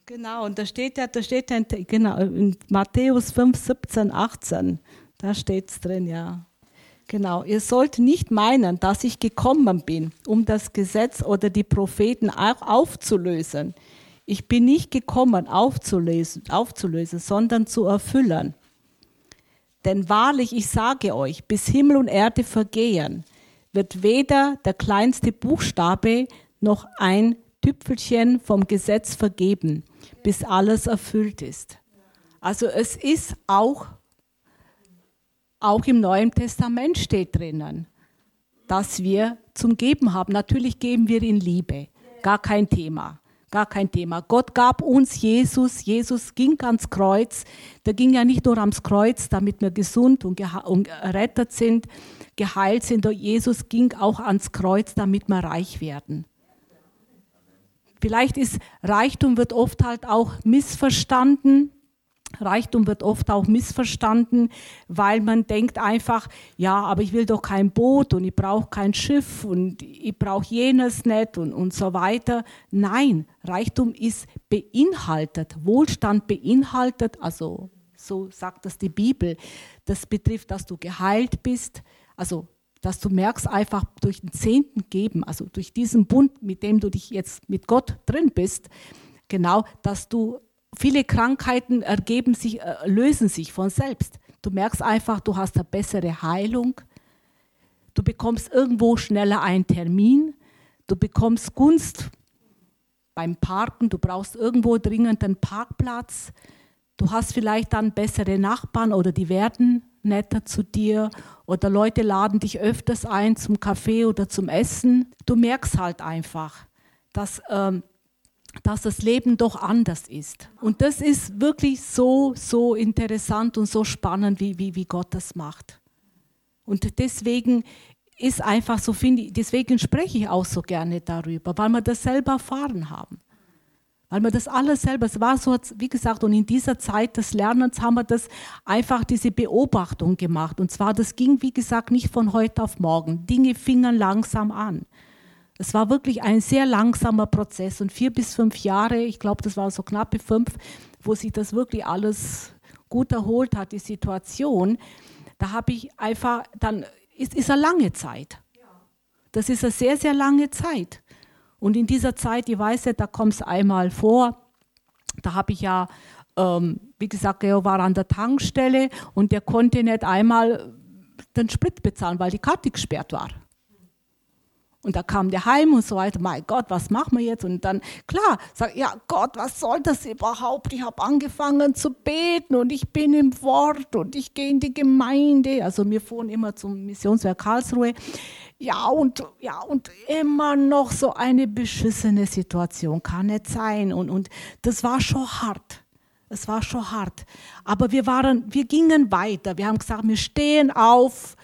Genau, und da steht ja, da steht ja in, genau, in Matthäus 5, 17, 18, da steht es drin, ja. Genau, ihr sollt nicht meinen, dass ich gekommen bin, um das Gesetz oder die Propheten aufzulösen. Ich bin nicht gekommen, aufzulösen, aufzulösen, sondern zu erfüllen. Denn wahrlich, ich sage euch, bis Himmel und Erde vergehen, wird weder der kleinste Buchstabe noch ein Tüpfelchen vom Gesetz vergeben, bis alles erfüllt ist. Also es ist auch, auch im Neuen Testament steht drinnen, dass wir zum Geben haben. Natürlich geben wir in Liebe, gar kein Thema. Gar kein Thema. Gott gab uns Jesus. Jesus ging ans Kreuz. Der ging ja nicht nur ans Kreuz, damit wir gesund und, und errettet sind, geheilt sind. Jesus ging auch ans Kreuz, damit wir reich werden. vielleicht ist Reichtum wird oft halt auch missverstanden. Reichtum wird oft auch missverstanden, weil man denkt einfach, ja, aber ich will doch kein Boot und ich brauche kein Schiff und ich brauche jenes nicht und, und so weiter. Nein, Reichtum ist beinhaltet, Wohlstand beinhaltet, also so sagt das die Bibel. Das betrifft, dass du geheilt bist, also dass du merkst einfach durch den Zehnten geben, also durch diesen Bund, mit dem du dich jetzt mit Gott drin bist, genau, dass du viele Krankheiten ergeben sich, äh, lösen sich von selbst. Du merkst einfach, du hast eine bessere Heilung. Du bekommst irgendwo schneller einen Termin. Du bekommst Gunst beim Parken. Du brauchst irgendwo dringend einen Parkplatz. Du hast vielleicht dann bessere Nachbarn oder die werden netter zu dir oder Leute laden dich öfters ein zum Kaffee oder zum Essen. Du merkst halt einfach, dass, ähm, dass das Leben doch anders ist. Und das ist wirklich so, so interessant und so spannend, wie, wie, wie Gott das macht. Und deswegen ist einfach so, finde ich, deswegen spreche ich auch so gerne darüber, weil wir das selber erfahren haben weil wir das alles selber, es war so, wie gesagt, und in dieser Zeit des Lernens haben wir das einfach diese Beobachtung gemacht. Und zwar, das ging, wie gesagt, nicht von heute auf morgen. Dinge fingen langsam an. Es war wirklich ein sehr langsamer Prozess und vier bis fünf Jahre, ich glaube, das war so knappe fünf, wo sich das wirklich alles gut erholt hat, die Situation. Da habe ich einfach, dann ist, ist eine lange Zeit. Das ist eine sehr, sehr lange Zeit. Und in dieser Zeit, ich weiß ja, da kommt es einmal vor, da habe ich ja, ähm, wie gesagt, er war an der Tankstelle und der konnte nicht einmal den Sprit bezahlen, weil die Karte gesperrt war. Und da kam der heim und so weiter, mein Gott, was machen wir jetzt? Und dann, klar, sag ja Gott, was soll das überhaupt? Ich habe angefangen zu beten und ich bin im Wort und ich gehe in die Gemeinde. Also wir fuhren immer zum Missionswerk Karlsruhe. Ja, und, ja, und immer noch so eine beschissene Situation kann nicht sein. Und, und das war schon hart. Es war schon hart. Aber wir waren, wir gingen weiter. Wir haben gesagt, wir stehen auf,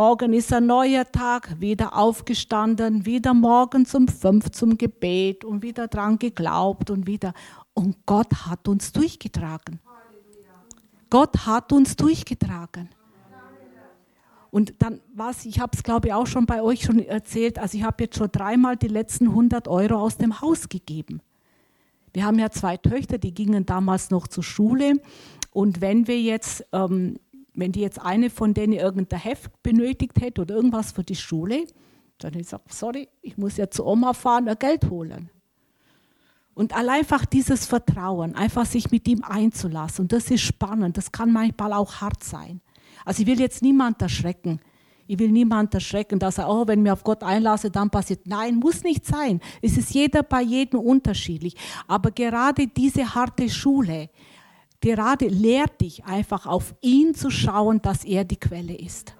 Morgen ist ein neuer Tag, wieder aufgestanden, wieder morgens um fünf zum Gebet und wieder dran geglaubt und wieder. Und Gott hat uns durchgetragen. Gott hat uns durchgetragen. Und dann was, ich habe es glaube ich auch schon bei euch schon erzählt, also ich habe jetzt schon dreimal die letzten 100 Euro aus dem Haus gegeben. Wir haben ja zwei Töchter, die gingen damals noch zur Schule. Und wenn wir jetzt ähm, wenn die jetzt eine von denen irgendein Heft benötigt hätte oder irgendwas für die Schule, dann hätte ich gesagt, sorry, ich muss ja zu Oma fahren, und Geld holen. Und einfach dieses Vertrauen, einfach sich mit ihm einzulassen. Und das ist spannend, das kann manchmal auch hart sein. Also ich will jetzt niemand erschrecken. Ich will niemand erschrecken, dass er, oh, wenn ich mich auf Gott einlasse, dann passiert. Nein, muss nicht sein. Es ist jeder bei jedem unterschiedlich. Aber gerade diese harte Schule, gerade lehrt dich einfach auf ihn zu schauen, dass er die Quelle ist.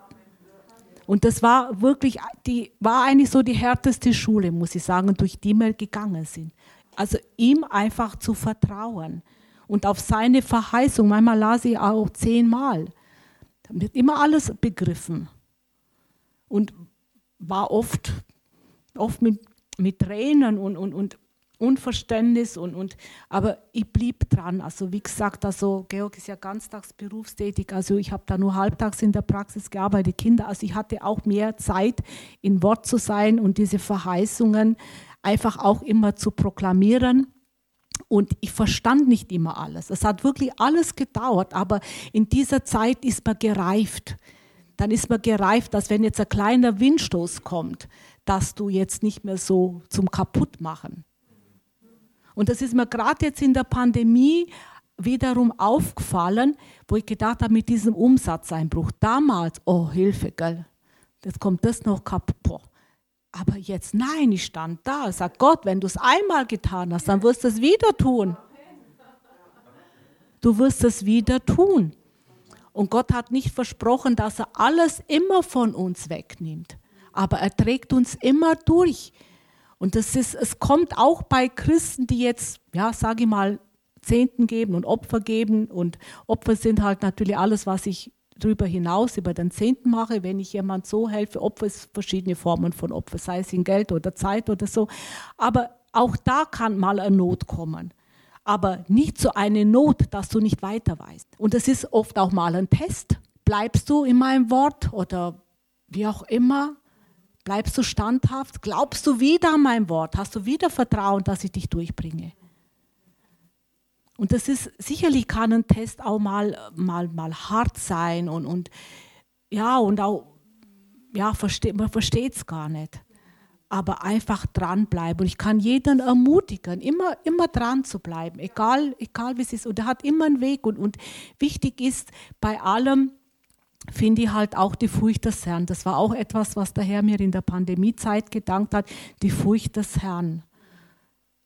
Und das war wirklich, die war eigentlich so die härteste Schule, muss ich sagen, durch die wir gegangen sind. Also ihm einfach zu vertrauen und auf seine Verheißung. Manchmal las ich auch zehnmal. Da wird immer alles begriffen. Und war oft, oft mit, mit Tränen und, und, und Unverständnis und, und aber ich blieb dran. Also wie gesagt, also Georg ist ja ganztags berufstätig, also ich habe da nur halbtags in der Praxis gearbeitet, Kinder, also ich hatte auch mehr Zeit, in Wort zu sein und diese Verheißungen einfach auch immer zu proklamieren. Und ich verstand nicht immer alles. Es hat wirklich alles gedauert, aber in dieser Zeit ist man gereift. Dann ist man gereift, dass wenn jetzt ein kleiner Windstoß kommt, dass du jetzt nicht mehr so zum Kaputtmachen und das ist mir gerade jetzt in der Pandemie wiederum aufgefallen, wo ich gedacht habe, mit diesem Umsatzeinbruch. Damals, oh Hilfe, gell, jetzt kommt das noch kaputt. Aber jetzt, nein, ich stand da. Sag Gott, wenn du es einmal getan hast, dann wirst du es wieder tun. Du wirst es wieder tun. Und Gott hat nicht versprochen, dass er alles immer von uns wegnimmt. Aber er trägt uns immer durch. Und das ist, es kommt auch bei Christen, die jetzt, ja, sage ich mal, Zehnten geben und Opfer geben. Und Opfer sind halt natürlich alles, was ich darüber hinaus über den Zehnten mache. Wenn ich jemand so helfe, Opfer ist verschiedene Formen von Opfer, sei es in Geld oder Zeit oder so. Aber auch da kann mal eine Not kommen. Aber nicht so eine Not, dass du nicht weiter weißt. Und es ist oft auch mal ein Test. Bleibst du in meinem Wort oder wie auch immer? Bleibst du standhaft? Glaubst du wieder an mein Wort? Hast du wieder Vertrauen, dass ich dich durchbringe? Und das ist sicherlich kann ein Test auch mal, mal, mal hart sein und, und ja, und auch, ja, versteht, man versteht es gar nicht aber einfach dranbleiben. Und ich kann jeden ermutigen, immer, immer dran zu bleiben, egal, egal wie es ist. Und er hat immer einen Weg. Und, und wichtig ist bei allem, finde ich halt auch die Furcht des Herrn. Das war auch etwas, was der Herr mir in der Pandemiezeit gedankt hat, die Furcht des Herrn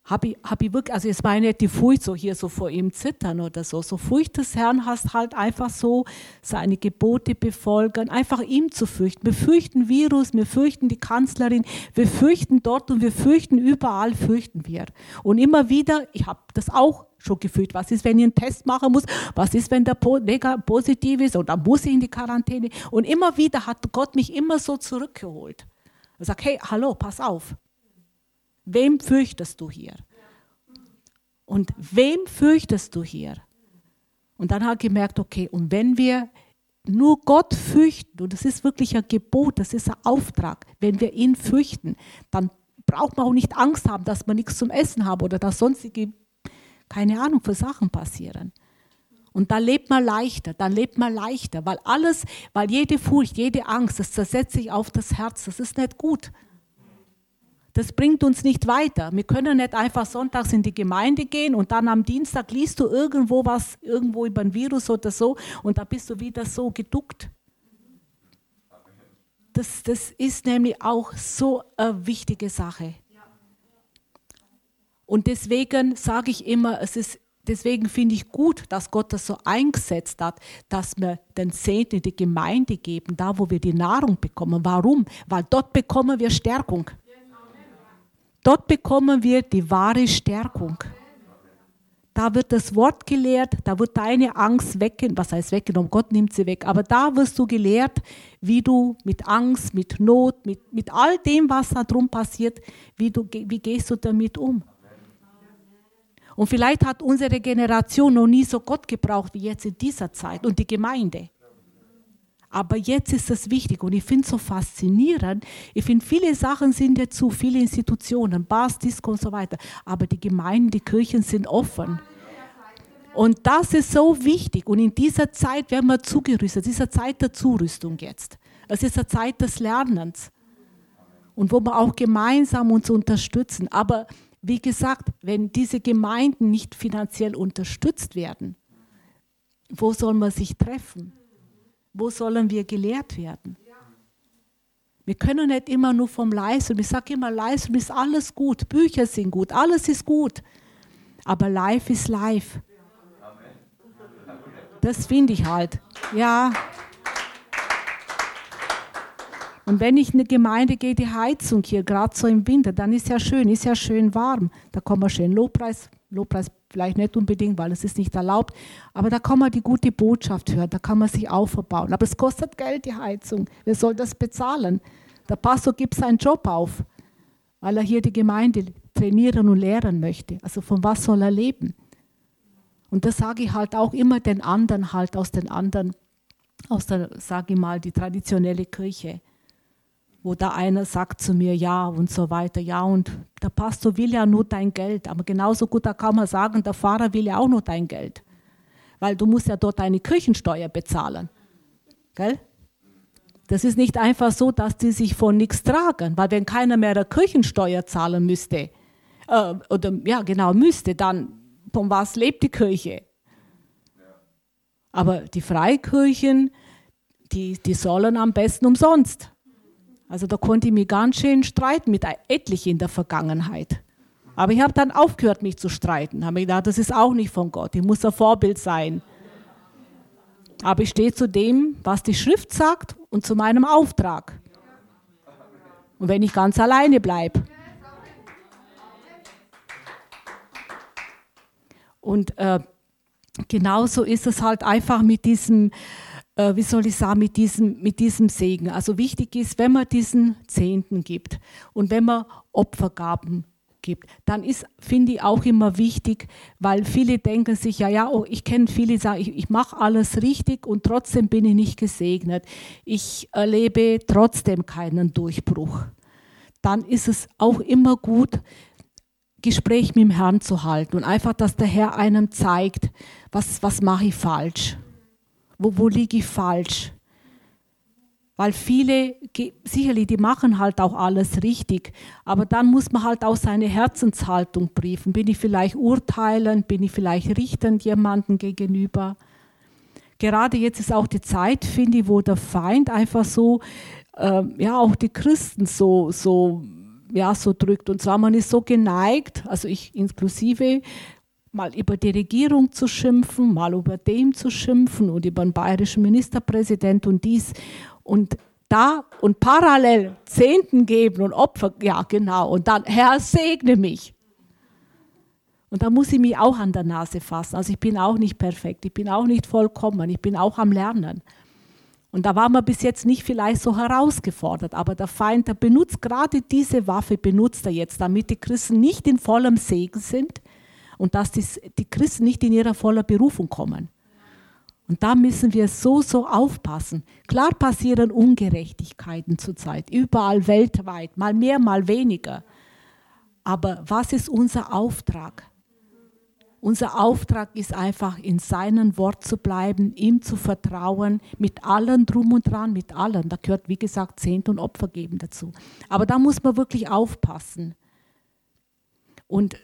habe ich, hab ich wirklich, also es war nicht die Furcht so hier so vor ihm zittern oder so. So Furcht des Herrn hast halt einfach so seine Gebote befolgen, einfach ihm zu fürchten. Wir fürchten Virus, wir fürchten die Kanzlerin, wir fürchten dort und wir fürchten überall, fürchten wir. Und immer wieder, ich habe das auch schon gefühlt. Was ist, wenn ich einen Test machen muss? Was ist, wenn der mega positiv ist oder muss ich in die Quarantäne? Und immer wieder hat Gott mich immer so zurückgeholt. Er sagt, hey, hallo, pass auf. Wem fürchtest du hier? Und wem fürchtest du hier? Und dann habe ich gemerkt, okay, und wenn wir nur Gott fürchten, und das ist wirklich ein Gebot, das ist ein Auftrag, wenn wir ihn fürchten, dann braucht man auch nicht Angst haben, dass man nichts zum Essen haben oder dass sonstige, keine Ahnung, für Sachen passieren. Und dann lebt man leichter, dann lebt man leichter, weil alles, weil jede Furcht, jede Angst, das zersetzt sich auf das Herz, das ist nicht gut. Das bringt uns nicht weiter. Wir können nicht einfach sonntags in die Gemeinde gehen und dann am Dienstag liest du irgendwo was, irgendwo über ein Virus oder so und da bist du wieder so geduckt. Das, das ist nämlich auch so eine wichtige Sache. Und deswegen sage ich immer, es ist deswegen finde ich gut, dass Gott das so eingesetzt hat, dass wir den Zehnten in die Gemeinde geben, da wo wir die Nahrung bekommen. Warum? Weil dort bekommen wir Stärkung. Dort bekommen wir die wahre Stärkung. Da wird das Wort gelehrt, da wird deine Angst weggenommen. Was heißt weggenommen? Gott nimmt sie weg. Aber da wirst du gelehrt, wie du mit Angst, mit Not, mit, mit all dem, was da drum passiert, wie, du, wie gehst du damit um. Und vielleicht hat unsere Generation noch nie so Gott gebraucht wie jetzt in dieser Zeit und die Gemeinde. Aber jetzt ist es wichtig und ich finde es so faszinierend. Ich finde, viele Sachen sind jetzt zu, viele Institutionen, Bars, Disco und so weiter. Aber die Gemeinden, die Kirchen sind offen. Und das ist so wichtig. Und in dieser Zeit werden wir zugerüstet, dieser Zeit der Zurüstung jetzt. Es ist eine Zeit des Lernens. Und wo wir auch gemeinsam uns unterstützen. Aber wie gesagt, wenn diese Gemeinden nicht finanziell unterstützt werden, wo soll man sich treffen? Wo sollen wir gelehrt werden? Wir können nicht immer nur vom Leistung. Ich sage immer, Leistung ist alles gut. Bücher sind gut, alles ist gut. Aber life ist life. Das finde ich halt. Ja. Und wenn ich in eine Gemeinde gehe, die Heizung hier, gerade so im Winter, dann ist ja schön, ist ja schön warm. Da kann man schön Lobpreis, Lobpreis vielleicht nicht unbedingt, weil es ist nicht erlaubt, aber da kann man die gute Botschaft hören, da kann man sich aufbauen. Aber es kostet Geld, die Heizung. Wer soll das bezahlen? Der Pastor gibt seinen Job auf, weil er hier die Gemeinde trainieren und lehren möchte. Also von was soll er leben? Und das sage ich halt auch immer den anderen halt aus den anderen, aus der, sage ich mal, die traditionelle Kirche wo da einer sagt zu mir, ja und so weiter, ja und der Pastor will ja nur dein Geld, aber genauso gut, da kann man sagen, der Pfarrer will ja auch nur dein Geld, weil du musst ja dort deine Kirchensteuer bezahlen, gell? Das ist nicht einfach so, dass die sich von nichts tragen, weil wenn keiner mehr der Kirchensteuer zahlen müsste, äh, oder ja genau müsste, dann von was lebt die Kirche? Aber die Freikirchen, die, die sollen am besten umsonst also da konnte ich mich ganz schön streiten mit etlichen in der Vergangenheit. Aber ich habe dann aufgehört, mich zu streiten. Habe mir gedacht, das ist auch nicht von Gott. Ich muss ein Vorbild sein. Aber ich stehe zu dem, was die Schrift sagt und zu meinem Auftrag. Und wenn ich ganz alleine bleibe. Und äh, genauso ist es halt einfach mit diesem äh, wie soll ich sagen, mit diesem, mit diesem Segen. Also wichtig ist, wenn man diesen Zehnten gibt und wenn man Opfergaben gibt, dann ist, finde ich, auch immer wichtig, weil viele denken sich, ja, ja, oh, ich kenne viele, die sagen, ich, ich mache alles richtig und trotzdem bin ich nicht gesegnet. Ich erlebe trotzdem keinen Durchbruch. Dann ist es auch immer gut, Gespräch mit dem Herrn zu halten und einfach, dass der Herr einem zeigt, was, was mache ich falsch? Wo, wo liege ich falsch? Weil viele, sicherlich, die machen halt auch alles richtig, aber dann muss man halt auch seine Herzenshaltung briefen. Bin ich vielleicht urteilend, bin ich vielleicht richtend jemandem gegenüber? Gerade jetzt ist auch die Zeit, finde ich, wo der Feind einfach so, äh, ja, auch die Christen so, so, ja, so drückt. Und zwar, man ist so geneigt, also ich inklusive, mal über die Regierung zu schimpfen, mal über dem zu schimpfen und über den bayerischen Ministerpräsident und dies und da und parallel Zehnten geben und Opfer, ja genau, und dann, Herr, segne mich. Und da muss ich mich auch an der Nase fassen. Also ich bin auch nicht perfekt, ich bin auch nicht vollkommen, ich bin auch am Lernen. Und da war man bis jetzt nicht vielleicht so herausgefordert, aber der Feind, der benutzt gerade diese Waffe, benutzt er jetzt, damit die Christen nicht in vollem Segen sind und dass die, die Christen nicht in ihrer voller Berufung kommen. Und da müssen wir so, so aufpassen. Klar passieren Ungerechtigkeiten zurzeit, überall weltweit, mal mehr, mal weniger. Aber was ist unser Auftrag? Unser Auftrag ist einfach, in seinem Wort zu bleiben, ihm zu vertrauen, mit allen drum und dran, mit allen. Da gehört, wie gesagt, Zehnt und Opfer geben dazu. Aber da muss man wirklich aufpassen. Und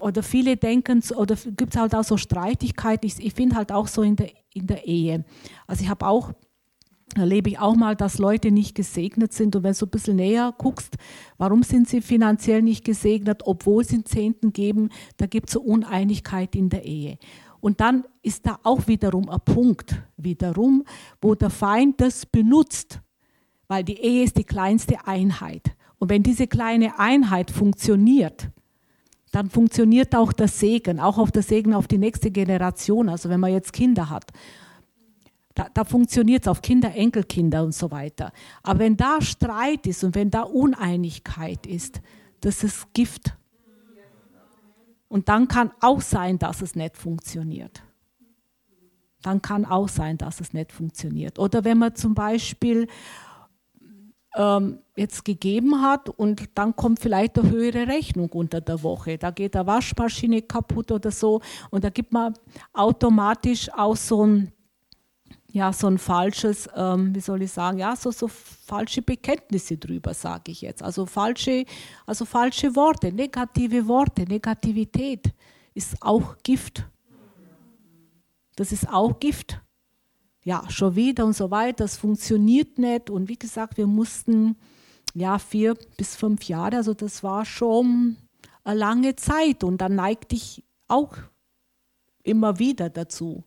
oder viele denken, oder gibt es halt auch so Streitigkeiten. Ich, ich finde halt auch so in der, in der Ehe. Also ich habe auch, erlebe ich auch mal, dass Leute nicht gesegnet sind. Und wenn du ein bisschen näher guckst, warum sind sie finanziell nicht gesegnet, obwohl sie Zehnten geben, da gibt es so Uneinigkeit in der Ehe. Und dann ist da auch wiederum ein Punkt, wiederum, wo der Feind das benutzt, weil die Ehe ist die kleinste Einheit. Und wenn diese kleine Einheit funktioniert, dann funktioniert auch der Segen, auch auf der Segen auf die nächste Generation, also wenn man jetzt Kinder hat. Da, da funktioniert es auf Kinder, Enkelkinder und so weiter. Aber wenn da Streit ist und wenn da Uneinigkeit ist, das ist Gift. Und dann kann auch sein, dass es nicht funktioniert. Dann kann auch sein, dass es nicht funktioniert. Oder wenn man zum Beispiel ähm, jetzt gegeben hat und dann kommt vielleicht eine höhere Rechnung unter der Woche. Da geht eine Waschmaschine kaputt oder so und da gibt man automatisch auch so ein, ja, so ein falsches, ähm, wie soll ich sagen, ja, so, so falsche Bekenntnisse drüber, sage ich jetzt. Also falsche, also falsche Worte, negative Worte, Negativität ist auch Gift. Das ist auch Gift ja, schon wieder und so weiter, das funktioniert nicht. Und wie gesagt, wir mussten ja vier bis fünf Jahre, also das war schon eine lange Zeit und dann neigte ich auch immer wieder dazu.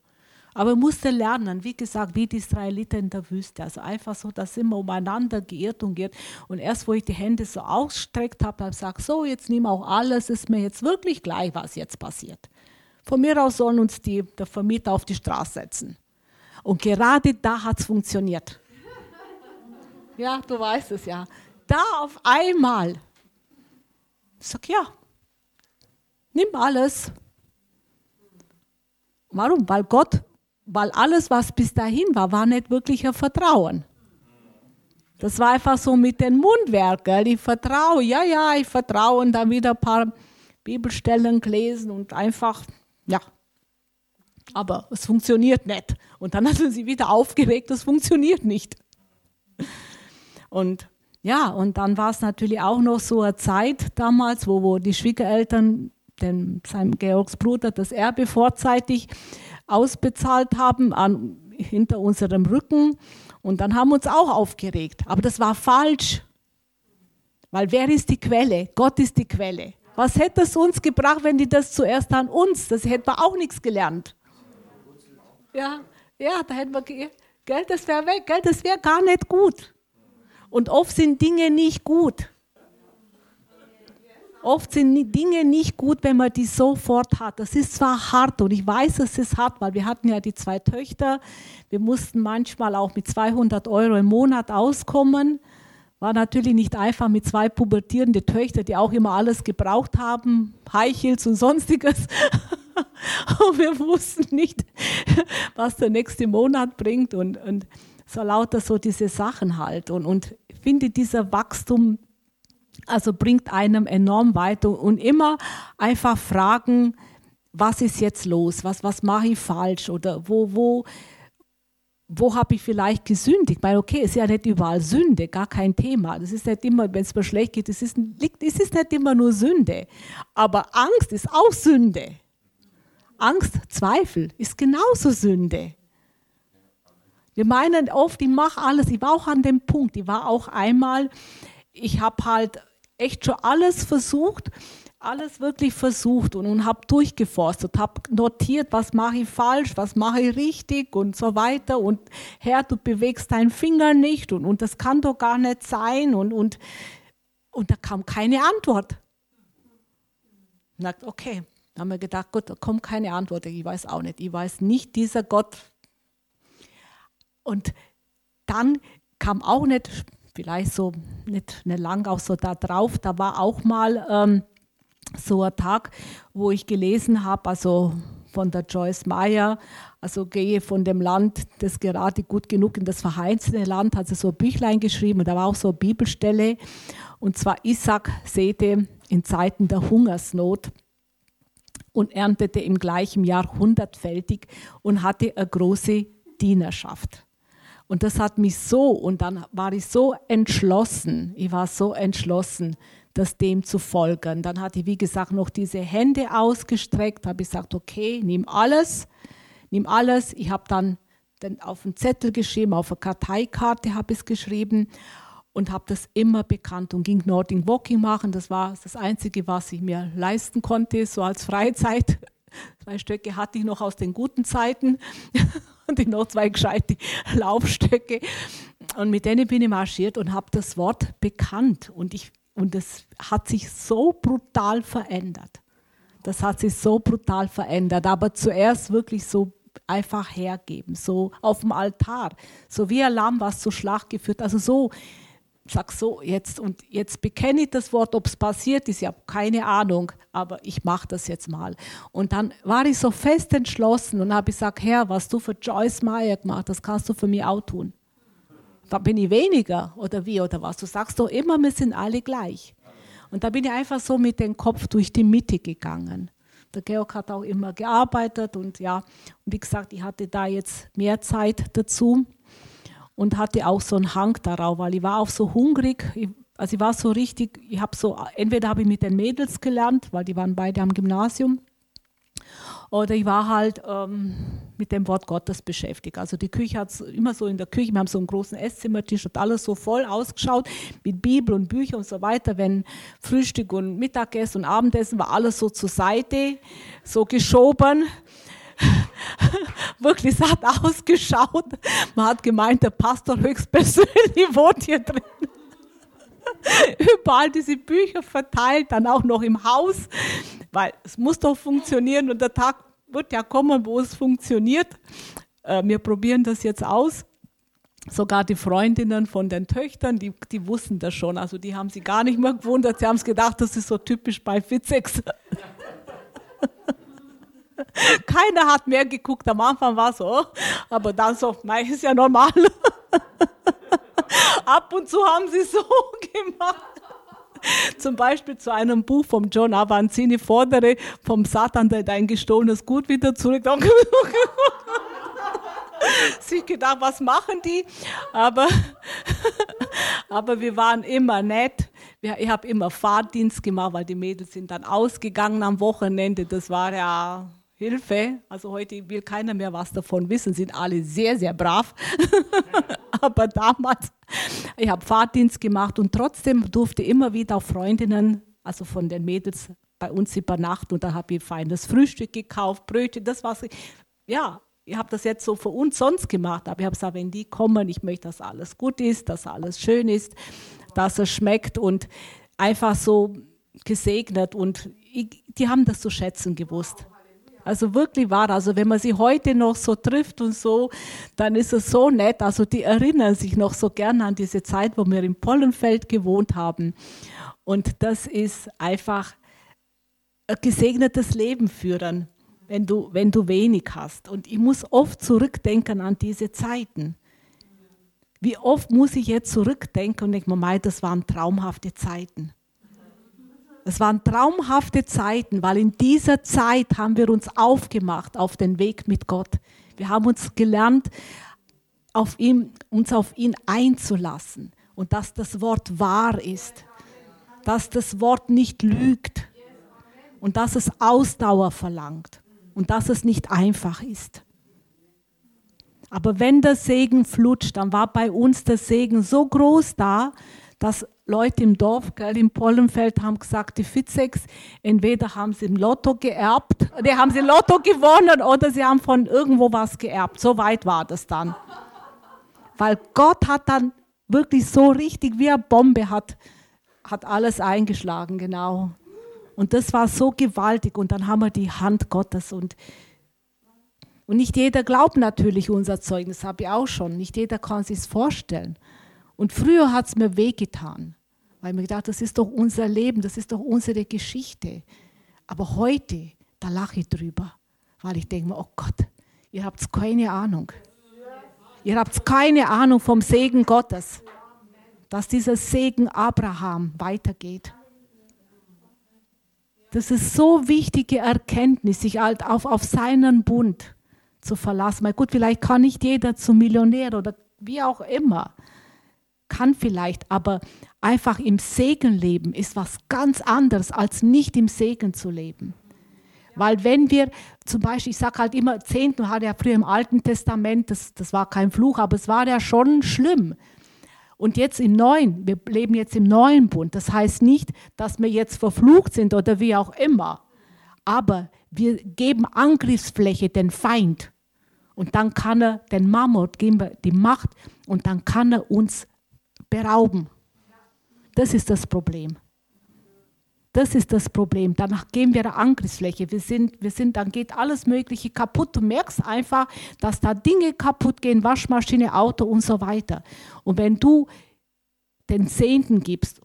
Aber ich musste lernen, wie gesagt, wie die Israeliten in der Wüste. Also einfach so, dass immer umeinander geirrt und geht. Und erst, wo ich die Hände so ausgestreckt habe, habe ich gesagt, so, jetzt nimm auch alles, ist mir jetzt wirklich gleich, was jetzt passiert. Von mir aus sollen uns die, der Vermieter auf die Straße setzen. Und gerade da hat es funktioniert. Ja, du weißt es ja. Da auf einmal. Ich sag ja, nimm alles. Warum? Weil Gott, weil alles, was bis dahin war, war nicht wirklich ein Vertrauen. Das war einfach so mit den Mundwerken. Ich vertraue, ja, ja, ich vertraue und dann wieder ein paar Bibelstellen lesen und einfach, ja, aber es funktioniert nicht. Und dann [laughs] hat sie wieder aufgeregt, das funktioniert nicht. Und ja, und dann war es natürlich auch noch so eine Zeit damals, wo, wo die Schwiegereltern den, seinem Georgs Bruder das Erbe vorzeitig ausbezahlt haben an, hinter unserem Rücken. Und dann haben wir uns auch aufgeregt. Aber das war falsch. Weil wer ist die Quelle? Gott ist die Quelle. Was hätte es uns gebracht, wenn die das zuerst an uns? Das hätten wir auch nichts gelernt. Ja, ja, da hätten wir, Geld, das wäre weg, Geld, das wäre gar nicht gut. Und oft sind Dinge nicht gut. Oft sind Dinge nicht gut, wenn man die sofort hat. Das ist zwar hart und ich weiß, es ist hart, weil wir hatten ja die zwei Töchter. Wir mussten manchmal auch mit 200 Euro im Monat auskommen, war natürlich nicht einfach mit zwei pubertierende Töchter, die auch immer alles gebraucht haben, Heichels und sonstiges. [laughs] und wir wussten nicht, [laughs] was der nächste Monat bringt und, und so lauter so diese Sachen halt. Und, und ich finde, dieser Wachstum, also bringt einem enorm weiter und immer einfach fragen, was ist jetzt los? Was, was mache ich falsch? Oder wo, wo, wo habe ich vielleicht gesündigt? Weil okay, ist ja nicht überall Sünde, gar kein Thema. Das ist nicht immer, wenn es mir schlecht geht, es ist, es ist nicht immer nur Sünde. Aber Angst ist auch Sünde. Angst, Zweifel ist genauso Sünde. Wir meinen oft, ich mache alles. Ich war auch an dem Punkt. Ich war auch einmal, ich habe halt echt schon alles versucht alles wirklich versucht und, und habe durchgeforstet, habe notiert, was mache ich falsch, was mache ich richtig und so weiter. Und Herr, du bewegst deinen Finger nicht und, und das kann doch gar nicht sein. Und, und, und da kam keine Antwort. Sagt, okay, dann haben wir gedacht, gut, da kommt keine Antwort. Ich weiß auch nicht. Ich weiß nicht, dieser Gott. Und dann kam auch nicht, vielleicht so nicht, nicht lang auch so da drauf, da war auch mal ähm, so ein Tag, wo ich gelesen habe, also von der Joyce Meyer, also gehe von dem Land, das gerade gut genug in das verheißene Land, hat sie so ein Büchlein geschrieben und da war auch so eine Bibelstelle und zwar Isaac säte in Zeiten der Hungersnot und erntete im gleichen Jahr hundertfältig und hatte eine große Dienerschaft. Und das hat mich so, und dann war ich so entschlossen, ich war so entschlossen, das dem zu folgen. Dann hatte ich, wie gesagt, noch diese Hände ausgestreckt, habe ich gesagt, okay, nimm alles, nimm alles. Ich habe dann auf einen Zettel geschrieben, auf eine Karteikarte habe ich es geschrieben und habe das immer bekannt und ging Nordic Walking machen. Das war das Einzige, was ich mir leisten konnte, so als Freizeit. [laughs] Zwei Stöcke hatte ich noch aus den guten Zeiten [laughs] und ich noch zwei gescheite [laughs] Laufstöcke. Und mit denen bin ich marschiert und habe das Wort bekannt. Und ich und es hat sich so brutal verändert. Das hat sich so brutal verändert. Aber zuerst wirklich so einfach hergeben, so auf dem Altar, so wie ein Lamm, was zur Schlacht geführt. Also so, sag so jetzt und jetzt bekenne ich das Wort, ob es passiert ist, ich habe keine Ahnung, aber ich mache das jetzt mal. Und dann war ich so fest entschlossen und habe gesagt, Herr, was du für Joyce Meyer gemacht hast, kannst du für mich auch tun da bin ich weniger oder wie oder was. Du sagst doch immer, wir sind alle gleich. Und da bin ich einfach so mit dem Kopf durch die Mitte gegangen. Der Georg hat auch immer gearbeitet und ja, und wie gesagt, ich hatte da jetzt mehr Zeit dazu und hatte auch so einen Hang darauf, weil ich war auch so hungrig. Ich, also ich war so richtig, ich habe so, entweder habe ich mit den Mädels gelernt, weil die waren beide am Gymnasium, oder ich war halt ähm, mit dem Wort Gottes beschäftigt. Also die Küche hat immer so in der Küche, wir haben so einen großen Esszimmertisch, hat alles so voll ausgeschaut mit Bibel und Bücher und so weiter. Wenn Frühstück und Mittagessen und Abendessen war alles so zur Seite, so geschoben. [laughs] Wirklich, es hat ausgeschaut. Man hat gemeint, der Pastor höchstpersönlich [laughs] wohnt hier drin. [laughs] Überall diese Bücher verteilt, dann auch noch im Haus. Weil es muss doch funktionieren und der Tag wird ja kommen, wo es funktioniert. Äh, wir probieren das jetzt aus. Sogar die Freundinnen von den Töchtern, die, die wussten das schon. Also die haben sie gar nicht mehr gewundert. Sie haben es gedacht, das ist so typisch bei Fitzex. [laughs] Keiner hat mehr geguckt. Am Anfang war so, aber dann so, nein, ist ja normal. [laughs] Ab und zu haben sie so [laughs] gemacht. Zum Beispiel zu einem Buch vom John Avanzini fordere vom Satan dein gestohlenes Gut wieder zurück. [laughs] sich gedacht, was machen die? Aber, [laughs] aber wir waren immer nett. Ich habe immer Fahrdienst gemacht, weil die Mädels sind dann ausgegangen am Wochenende. Das war ja Hilfe. Also heute will keiner mehr was davon wissen, sind alle sehr, sehr brav. [laughs] Aber damals, ich habe Fahrdienst gemacht und trotzdem durfte immer wieder auch Freundinnen, also von den Mädels, bei uns übernachten und da habe ich feines Frühstück gekauft, Brötchen, das was ich, ja, ich habe das jetzt so für uns sonst gemacht, aber ich habe gesagt, wenn die kommen, ich möchte, dass alles gut ist, dass alles schön ist, dass es schmeckt und einfach so gesegnet und ich, die haben das zu schätzen gewusst. Also wirklich wahr. Also wenn man sie heute noch so trifft und so, dann ist es so nett. Also die erinnern sich noch so gerne an diese Zeit, wo wir im Pollenfeld gewohnt haben. Und das ist einfach ein gesegnetes Leben führen, wenn du, wenn du wenig hast. Und ich muss oft zurückdenken an diese Zeiten. Wie oft muss ich jetzt zurückdenken und denke mir, das waren traumhafte Zeiten. Es waren traumhafte Zeiten, weil in dieser Zeit haben wir uns aufgemacht auf den Weg mit Gott. Wir haben uns gelernt, auf ihn, uns auf ihn einzulassen und dass das Wort wahr ist, dass das Wort nicht lügt und dass es Ausdauer verlangt und dass es nicht einfach ist. Aber wenn der Segen flutscht, dann war bei uns der Segen so groß da, dass Leute im Dorf, gell, im Pollenfeld, haben gesagt, die Fitzex, entweder haben sie im Lotto geerbt, die haben sie Lotto gewonnen oder sie haben von irgendwo was geerbt. So weit war das dann. Weil Gott hat dann wirklich so richtig wie eine Bombe hat, hat alles eingeschlagen, genau. Und das war so gewaltig und dann haben wir die Hand Gottes und und nicht jeder glaubt natürlich unser Zeugnis, habe ich auch schon. Nicht jeder kann sich vorstellen. Und früher hat es mir wehgetan, weil mir gedacht, das ist doch unser Leben, das ist doch unsere Geschichte. Aber heute, da lache ich drüber, weil ich denke mir, oh Gott, ihr habt keine Ahnung. Ihr habt keine Ahnung vom Segen Gottes, dass dieser Segen Abraham weitergeht. Das ist so wichtige Erkenntnis, sich halt auf, auf seinen Bund zu verlassen. Weil gut, vielleicht kann nicht jeder zum Millionär oder wie auch immer kann vielleicht, aber einfach im Segen leben ist was ganz anderes, als nicht im Segen zu leben. Weil wenn wir zum Beispiel, ich sage halt immer, Zehnten hatte ja früher im Alten Testament, das, das war kein Fluch, aber es war ja schon schlimm. Und jetzt im Neuen, wir leben jetzt im neuen Bund. Das heißt nicht, dass wir jetzt verflucht sind oder wie auch immer. Aber wir geben Angriffsfläche den Feind. Und dann kann er den Mammut, geben wir die Macht und dann kann er uns berauben. Das ist das Problem. Das ist das Problem. Danach geben wir eine Angriffsfläche. Wir sind, wir sind, dann geht alles Mögliche kaputt. Du merkst einfach, dass da Dinge kaputt gehen, Waschmaschine, Auto und so weiter. Und wenn du den Zehnten gibst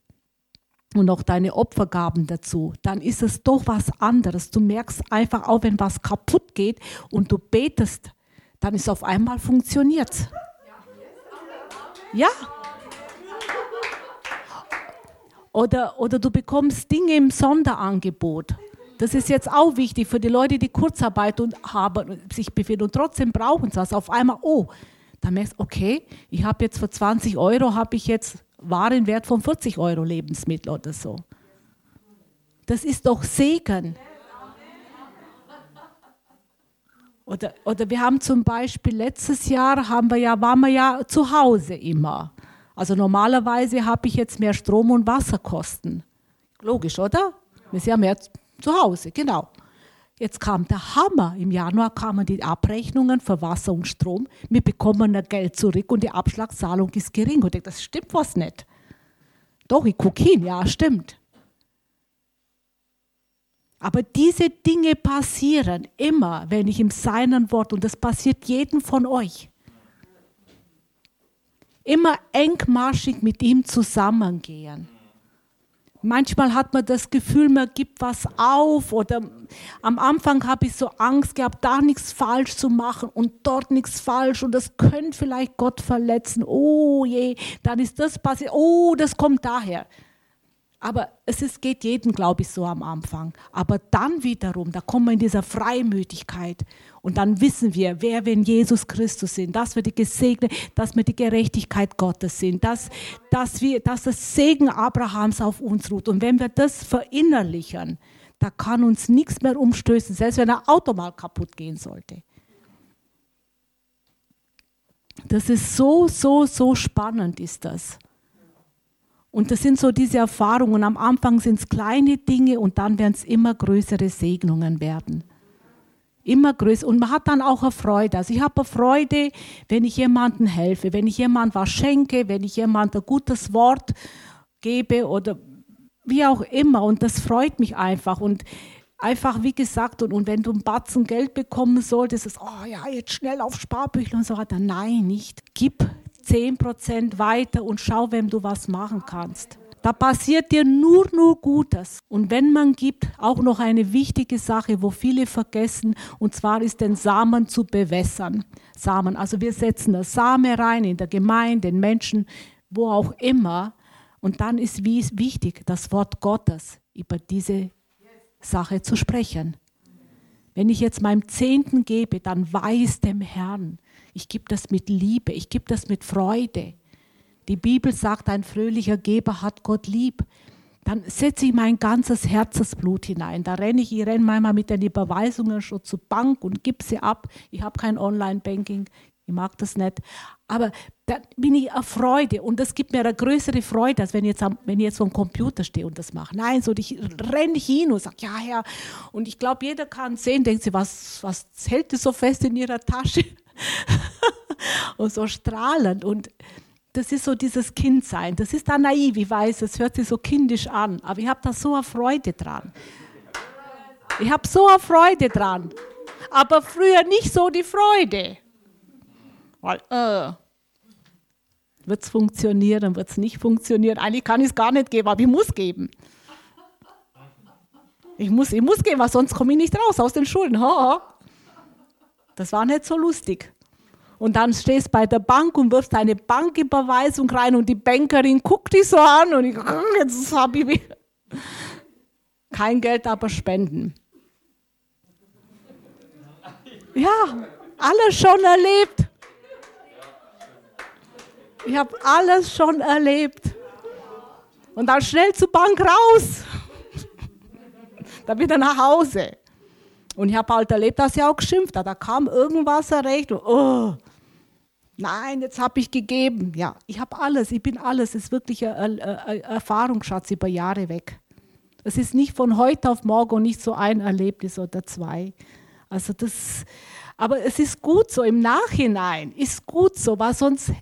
und auch deine Opfergaben dazu, dann ist es doch was anderes. Du merkst einfach auch, wenn was kaputt geht und du betest, dann ist auf einmal funktioniert. Ja. Oder, oder du bekommst Dinge im Sonderangebot. Das ist jetzt auch wichtig für die Leute, die Kurzarbeit und haben, sich befinden und trotzdem brauchen sie was. Auf einmal, oh, dann merkst du, okay, ich habe jetzt für 20 Euro, habe ich jetzt Warenwert von 40 Euro Lebensmittel oder so. Das ist doch Segen. Oder, oder wir haben zum Beispiel letztes Jahr haben wir ja, waren wir ja zu Hause immer. Also normalerweise habe ich jetzt mehr Strom- und Wasserkosten. Logisch, oder? Wir sind ja mehr zu Hause, genau. Jetzt kam der Hammer. Im Januar kamen die Abrechnungen für Wasser und Strom. Wir bekommen das Geld zurück und die Abschlagszahlung ist gering. Und ich denke, das stimmt was nicht. Doch, ich gucke hin, ja, stimmt. Aber diese Dinge passieren immer, wenn ich im Seinen Wort, und das passiert jedem von euch immer engmaschig mit ihm zusammengehen. Manchmal hat man das Gefühl, man gibt was auf oder am Anfang habe ich so Angst gehabt, da nichts falsch zu machen und dort nichts falsch und das könnte vielleicht Gott verletzen. Oh je, dann ist das passiert. Oh, das kommt daher. Aber es ist, geht jedem, glaube ich, so am Anfang. Aber dann wiederum, da kommen wir in dieser Freimütigkeit. Und dann wissen wir, wer wir in Jesus Christus sind, dass wir die Gesegnete, dass wir die Gerechtigkeit Gottes sind, dass, dass, wir, dass das Segen Abrahams auf uns ruht. Und wenn wir das verinnerlichen, da kann uns nichts mehr umstößen, selbst wenn ein Auto mal kaputt gehen sollte. Das ist so, so, so spannend ist das. Und das sind so diese Erfahrungen. Am Anfang sind es kleine Dinge und dann werden es immer größere Segnungen werden. Immer größer. Und man hat dann auch eine Freude. Also ich habe eine Freude, wenn ich jemandem helfe, wenn ich jemandem was schenke, wenn ich jemandem ein gutes Wort gebe oder wie auch immer. Und das freut mich einfach. Und einfach, wie gesagt, und, und wenn du ein Batzen Geld bekommen solltest, ist oh ja, jetzt schnell auf Sparbüchel und so weiter. Nein, nicht. Gib 10% weiter und schau, wem du was machen kannst. Da passiert dir nur, nur Gutes. Und wenn man gibt, auch noch eine wichtige Sache, wo viele vergessen, und zwar ist den Samen zu bewässern. Samen, also wir setzen das Same rein in der Gemeinde, den Menschen, wo auch immer. Und dann ist wichtig, das Wort Gottes über diese Sache zu sprechen. Wenn ich jetzt meinem Zehnten gebe, dann weiß dem Herrn, ich gebe das mit Liebe, ich gebe das mit Freude. Die Bibel sagt, ein fröhlicher Geber hat Gott lieb. Dann setze ich mein ganzes Herzensblut hinein. Da renne ich, ich renne manchmal mit den Überweisungen schon zur Bank und gebe sie ab. Ich habe kein Online-Banking, ich mag das nicht. Aber da bin ich eine Freude und das gibt mir eine größere Freude, als wenn ich jetzt, am, wenn ich jetzt vor dem Computer stehe und das mache. Nein, so ich renne hin und sage, ja, Herr. Und ich glaube, jeder kann sehen, denkt sie, was, was hält das so fest in ihrer Tasche? [laughs] und so strahlend. Und das ist so dieses Kindsein. Das ist da naiv, ich weiß, es hört sich so kindisch an, aber ich habe da so eine Freude dran. Ich habe so eine Freude dran. Aber früher nicht so die Freude. Weil, äh, wird es funktionieren, wird es nicht funktionieren. Eigentlich kann ich es gar nicht geben, aber ich muss geben. Ich muss, ich muss geben, weil sonst komme ich nicht raus aus den Schulden. Das war nicht so lustig. Und dann stehst du bei der Bank und wirfst eine Banküberweisung rein und die Bankerin guckt dich so an und ich, [laughs] jetzt habe ich kein Geld, aber Spenden. Ja, alles schon erlebt. Ich habe alles schon erlebt. Und dann schnell zur Bank raus. dann wieder nach Hause. Und ich habe halt erlebt, dass sie auch geschimpft hat. Da kam irgendwas erreicht. Oh, Nein, jetzt habe ich gegeben. Ja, ich habe alles, ich bin alles. Es ist wirklich ein, Erfahrungsschatz über Jahre weg. Es ist nicht von heute auf morgen und nicht so ein Erlebnis oder zwei. Also das, aber es ist gut so im Nachhinein, ist gut so, weil sonst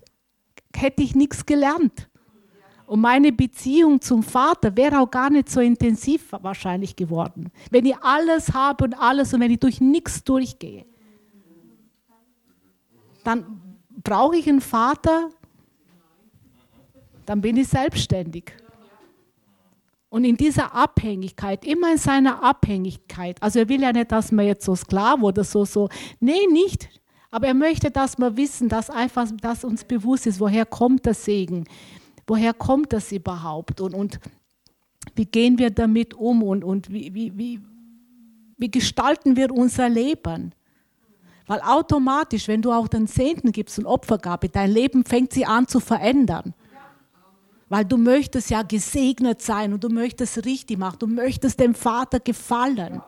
hätte ich nichts gelernt. Und meine Beziehung zum Vater wäre auch gar nicht so intensiv wahrscheinlich geworden, wenn ich alles habe und alles und wenn ich durch nichts durchgehe. Dann brauche ich einen Vater, dann bin ich selbstständig. Und in dieser Abhängigkeit, immer in seiner Abhängigkeit, also er will ja nicht, dass man jetzt so Sklaven oder so, so, nee, nicht. Aber er möchte, dass wir wissen, dass einfach, dass uns bewusst ist, woher kommt der Segen, woher kommt das überhaupt und, und wie gehen wir damit um und, und wie, wie, wie, wie gestalten wir unser Leben. Weil automatisch, wenn du auch den Zehnten gibst und Opfergabe, dein Leben fängt sich an zu verändern. Weil du möchtest ja gesegnet sein und du möchtest richtig machen, du möchtest dem Vater gefallen.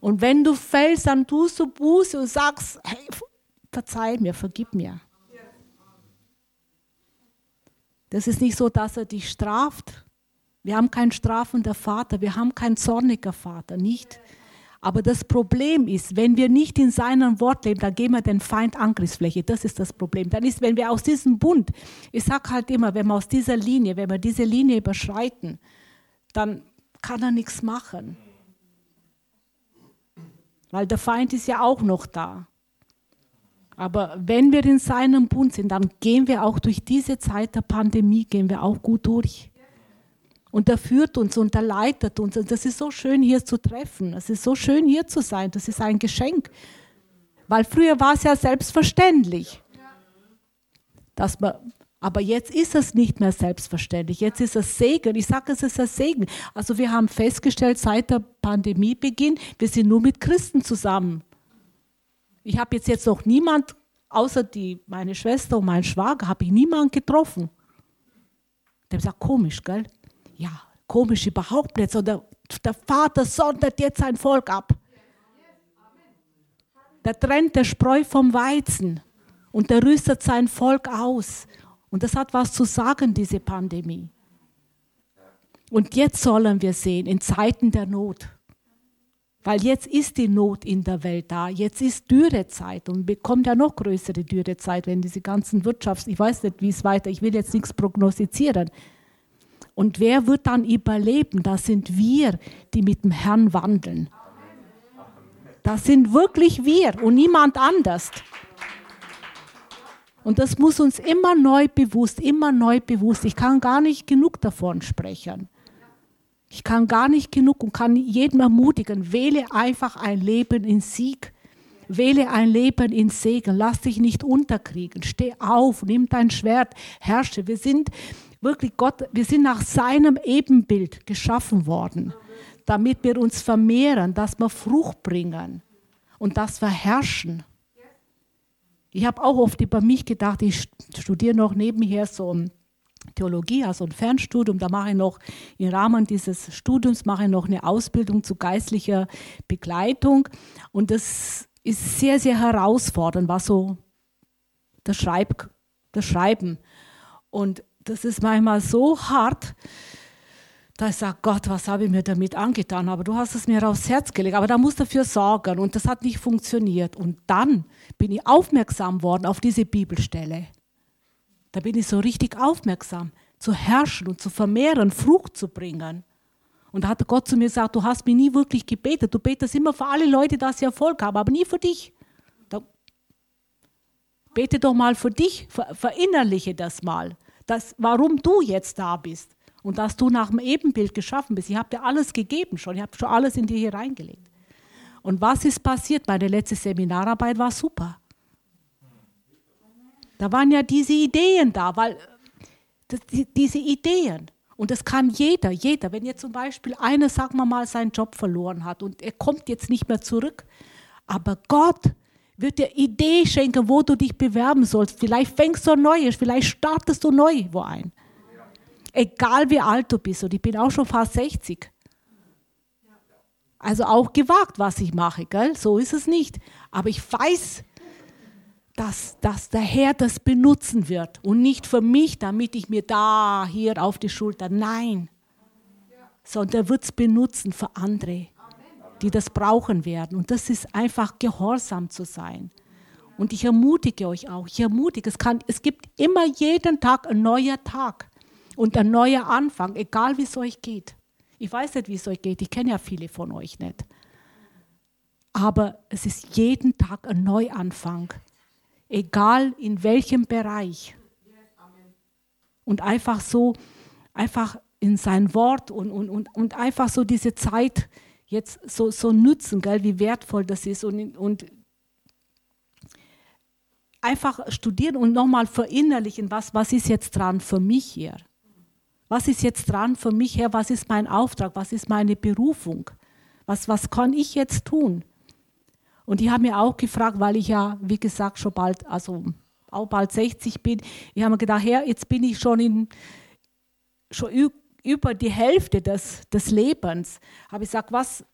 Und wenn du fällst, dann tust du Buße und sagst, hey, verzeih mir, vergib mir. Das ist nicht so, dass er dich straft. Wir haben keinen strafender Vater, wir haben keinen zorniger Vater, nicht. Aber das Problem ist, wenn wir nicht in seinem Wort leben, dann geben wir den Feind Angriffsfläche. Das ist das Problem. Dann ist, wenn wir aus diesem Bund, ich sage halt immer, wenn wir aus dieser Linie, wenn wir diese Linie überschreiten, dann kann er nichts machen. Weil der Feind ist ja auch noch da. Aber wenn wir in seinem Bund sind, dann gehen wir auch durch diese Zeit der Pandemie, gehen wir auch gut durch. Und er führt uns und er leitet uns. Und das ist so schön, hier zu treffen. Es ist so schön, hier zu sein. Das ist ein Geschenk. Weil früher war es ja selbstverständlich. Dass man, aber jetzt ist es nicht mehr selbstverständlich. Jetzt ist es Segen. Ich sage, es ist ein Segen. Also wir haben festgestellt, seit der Pandemiebeginn, wir sind nur mit Christen zusammen. Ich habe jetzt, jetzt noch niemand, außer die, meine Schwester und mein Schwager, habe ich niemanden getroffen. Der sagt, komisch, gell? ja, komisch überhaupt nicht, sondern der Vater sondert jetzt sein Volk ab. Der trennt der Spreu vom Weizen und der rüstet sein Volk aus. Und das hat was zu sagen, diese Pandemie. Und jetzt sollen wir sehen, in Zeiten der Not, weil jetzt ist die Not in der Welt da, jetzt ist Dürrezeit und bekommt ja noch größere Dürrezeit, wenn diese ganzen Wirtschafts-, ich weiß nicht, wie es weiter, ich will jetzt nichts prognostizieren, Und wer wird dann überleben? Das sind wir, die mit dem Herrn wandeln. Das sind wirklich wir und niemand anders. Und das muss uns immer neu bewusst, immer neu bewusst. Ich kann gar nicht genug davon sprechen. Ich kann gar nicht genug und kann jeden ermutigen, wähle einfach ein Leben in Sieg. Wähle ein Leben in Segen. Lass dich nicht unterkriegen. Steh auf, nimm dein Schwert, herrsche. Wir sind wirklich Gott, wir sind nach seinem Ebenbild geschaffen worden, damit wir uns vermehren, dass wir Frucht bringen und dass wir herrschen. Ich habe auch oft über mich gedacht, ich studiere noch nebenher so Theologie, also ein Fernstudium. Da mache ich noch im Rahmen dieses Studiums mache ich noch eine Ausbildung zu geistlicher Begleitung. Und das ist sehr, sehr herausfordernd, was so das, Schreib, das Schreiben. Und das ist manchmal so hart, da sage, Gott, was habe ich mir damit angetan? Aber du hast es mir aufs Herz gelegt. Aber da muss dafür sorgen und das hat nicht funktioniert. Und dann bin ich aufmerksam worden auf diese Bibelstelle. Da bin ich so richtig aufmerksam, zu herrschen und zu vermehren, Frucht zu bringen. Und da hat Gott zu mir gesagt, du hast mich nie wirklich gebetet. Du betest immer für alle Leute, dass sie Erfolg haben, aber nie für dich. Da, bete doch mal für dich, ver, verinnerliche das mal, dass, warum du jetzt da bist und dass du nach dem Ebenbild geschaffen bist. Ich habe dir alles gegeben schon, ich habe schon alles in dir hier reingelegt. Und was ist passiert? Meine letzte Seminararbeit war super. Da waren ja diese Ideen da, weil das, die, diese Ideen. Und das kann jeder, jeder. Wenn jetzt zum Beispiel einer, sagen wir mal, seinen Job verloren hat und er kommt jetzt nicht mehr zurück, aber Gott wird dir Idee schenken, wo du dich bewerben sollst. Vielleicht fängst du neu, vielleicht startest du neu wo ein. Egal wie alt du bist, und ich bin auch schon fast 60. Also auch gewagt, was ich mache, gell? so ist es nicht. Aber ich weiß, dass, dass der Herr das benutzen wird und nicht für mich, damit ich mir da hier auf die Schulter, nein, sondern er wird es benutzen für andere, die das brauchen werden. Und das ist einfach gehorsam zu sein. Und ich ermutige euch auch, ich ermutige, es, kann, es gibt immer jeden Tag ein neuer Tag und ein neuer Anfang, egal wie es euch geht. Ich weiß nicht, wie es euch geht, ich kenne ja viele von euch nicht. Aber es ist jeden Tag ein Neuanfang egal in welchem Bereich. Und einfach so, einfach in sein Wort und, und, und, und einfach so diese Zeit jetzt so, so nützen, gell, wie wertvoll das ist und, und einfach studieren und nochmal verinnerlichen, was, was ist jetzt dran für mich hier? Was ist jetzt dran für mich her? Was ist mein Auftrag? Was ist meine Berufung? Was, was kann ich jetzt tun? Und ich habe mir auch gefragt, weil ich ja, wie gesagt, schon bald, also auch bald 60 bin, ich habe mir gedacht, Herr, jetzt bin ich schon in, schon über die Hälfte des, des Lebens. Habe ich gesagt, was,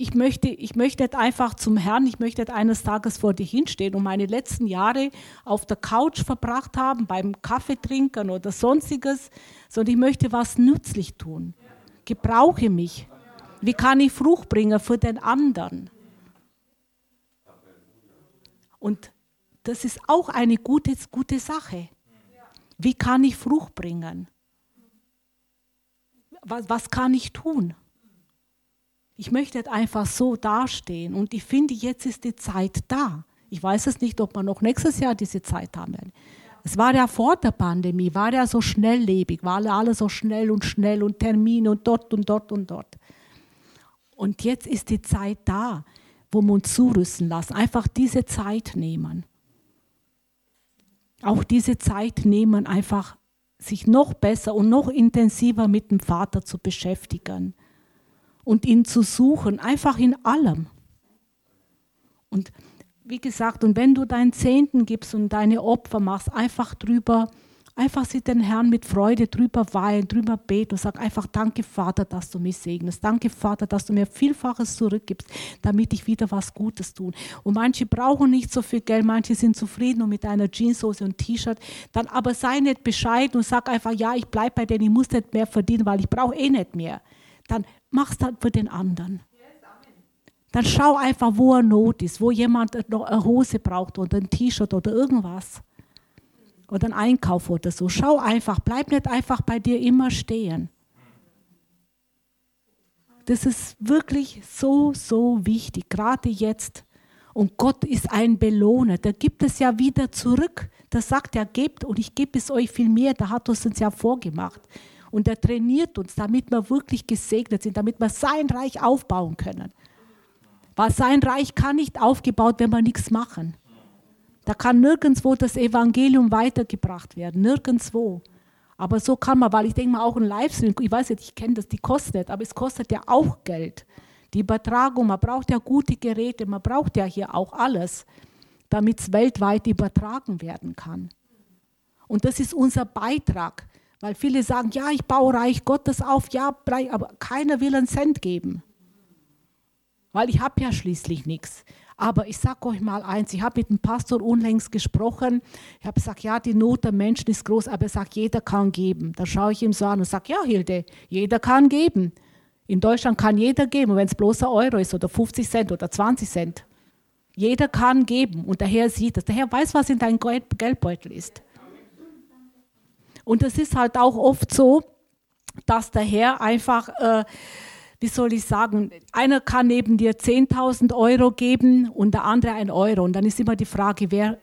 ich möchte, ich möchte einfach zum Herrn, ich möchte eines Tages vor dir hinstehen und meine letzten Jahre auf der Couch verbracht haben, beim Kaffee trinken oder sonstiges, sondern ich möchte was nützlich tun. Gebrauche mich. Wie kann ich Frucht bringen für den anderen? Und das ist auch eine gute, gute Sache. Wie kann ich Frucht bringen? Was, was kann ich tun? Ich möchte einfach so dastehen und ich finde, jetzt ist die Zeit da. Ich weiß es nicht, ob wir noch nächstes Jahr diese Zeit haben werden. Es war ja vor der Pandemie, war ja so schnelllebig, war alles so schnell und schnell und Termine und dort und dort und dort. Und jetzt ist die Zeit da wo wir uns zurüsten lassen. Einfach diese Zeit nehmen. Auch diese Zeit nehmen, einfach sich noch besser und noch intensiver mit dem Vater zu beschäftigen und ihn zu suchen, einfach in allem. Und wie gesagt, und wenn du deinen Zehnten gibst und deine Opfer machst, einfach drüber Einfach sie den Herrn mit Freude drüber weihen, drüber beten und sag einfach Danke, Vater, dass du mich segnest. Danke, Vater, dass du mir Vielfaches zurückgibst, damit ich wieder was Gutes tun. Und manche brauchen nicht so viel Geld, manche sind zufrieden und mit einer Jeanshose und T-Shirt. Dann aber sei nicht bescheiden und sag einfach, ja, ich bleibe bei denen, ich muss nicht mehr verdienen, weil ich brauche eh nicht mehr. Dann mach's dann für den anderen. Dann schau einfach, wo er Not ist, wo jemand noch eine Hose braucht oder ein T-Shirt oder irgendwas oder ein Einkauf oder so. Schau einfach, bleib nicht einfach bei dir immer stehen. Das ist wirklich so, so wichtig, gerade jetzt. Und Gott ist ein Belohner, der gibt es ja wieder zurück. Der sagt, er gebt und ich gebe es euch viel mehr. Da hat uns uns ja vorgemacht. Und er trainiert uns, damit wir wirklich gesegnet sind, damit wir sein Reich aufbauen können. Weil sein Reich kann nicht aufgebaut, wenn wir nichts machen. Da kann nirgendwo das Evangelium weitergebracht werden, nirgendwo. Aber so kann man, weil ich denke mal auch ein Livestream, ich weiß nicht, ich kenne das, die kostet, aber es kostet ja auch Geld. Die Übertragung, man braucht ja gute Geräte, man braucht ja hier auch alles, damit es weltweit übertragen werden kann. Und das ist unser Beitrag, weil viele sagen, ja, ich baue Reich Gottes auf, ja, aber keiner will einen Cent geben. Weil ich habe ja schließlich nichts. Aber ich sage euch mal eins, ich habe mit dem Pastor unlängst gesprochen. Ich habe gesagt, ja, die Not der Menschen ist groß, aber er sagt, jeder kann geben. Da schaue ich ihm so an und sage, ja, Hilde, jeder kann geben. In Deutschland kann jeder geben, wenn es bloß ein Euro ist oder 50 Cent oder 20 Cent. Jeder kann geben und der Herr sieht das. Der Herr weiß, was in deinem Geldbeutel ist. Und es ist halt auch oft so, dass der Herr einfach... Äh, wie soll ich sagen, einer kann neben dir 10.000 Euro geben und der andere ein Euro. Und dann ist immer die Frage, wer,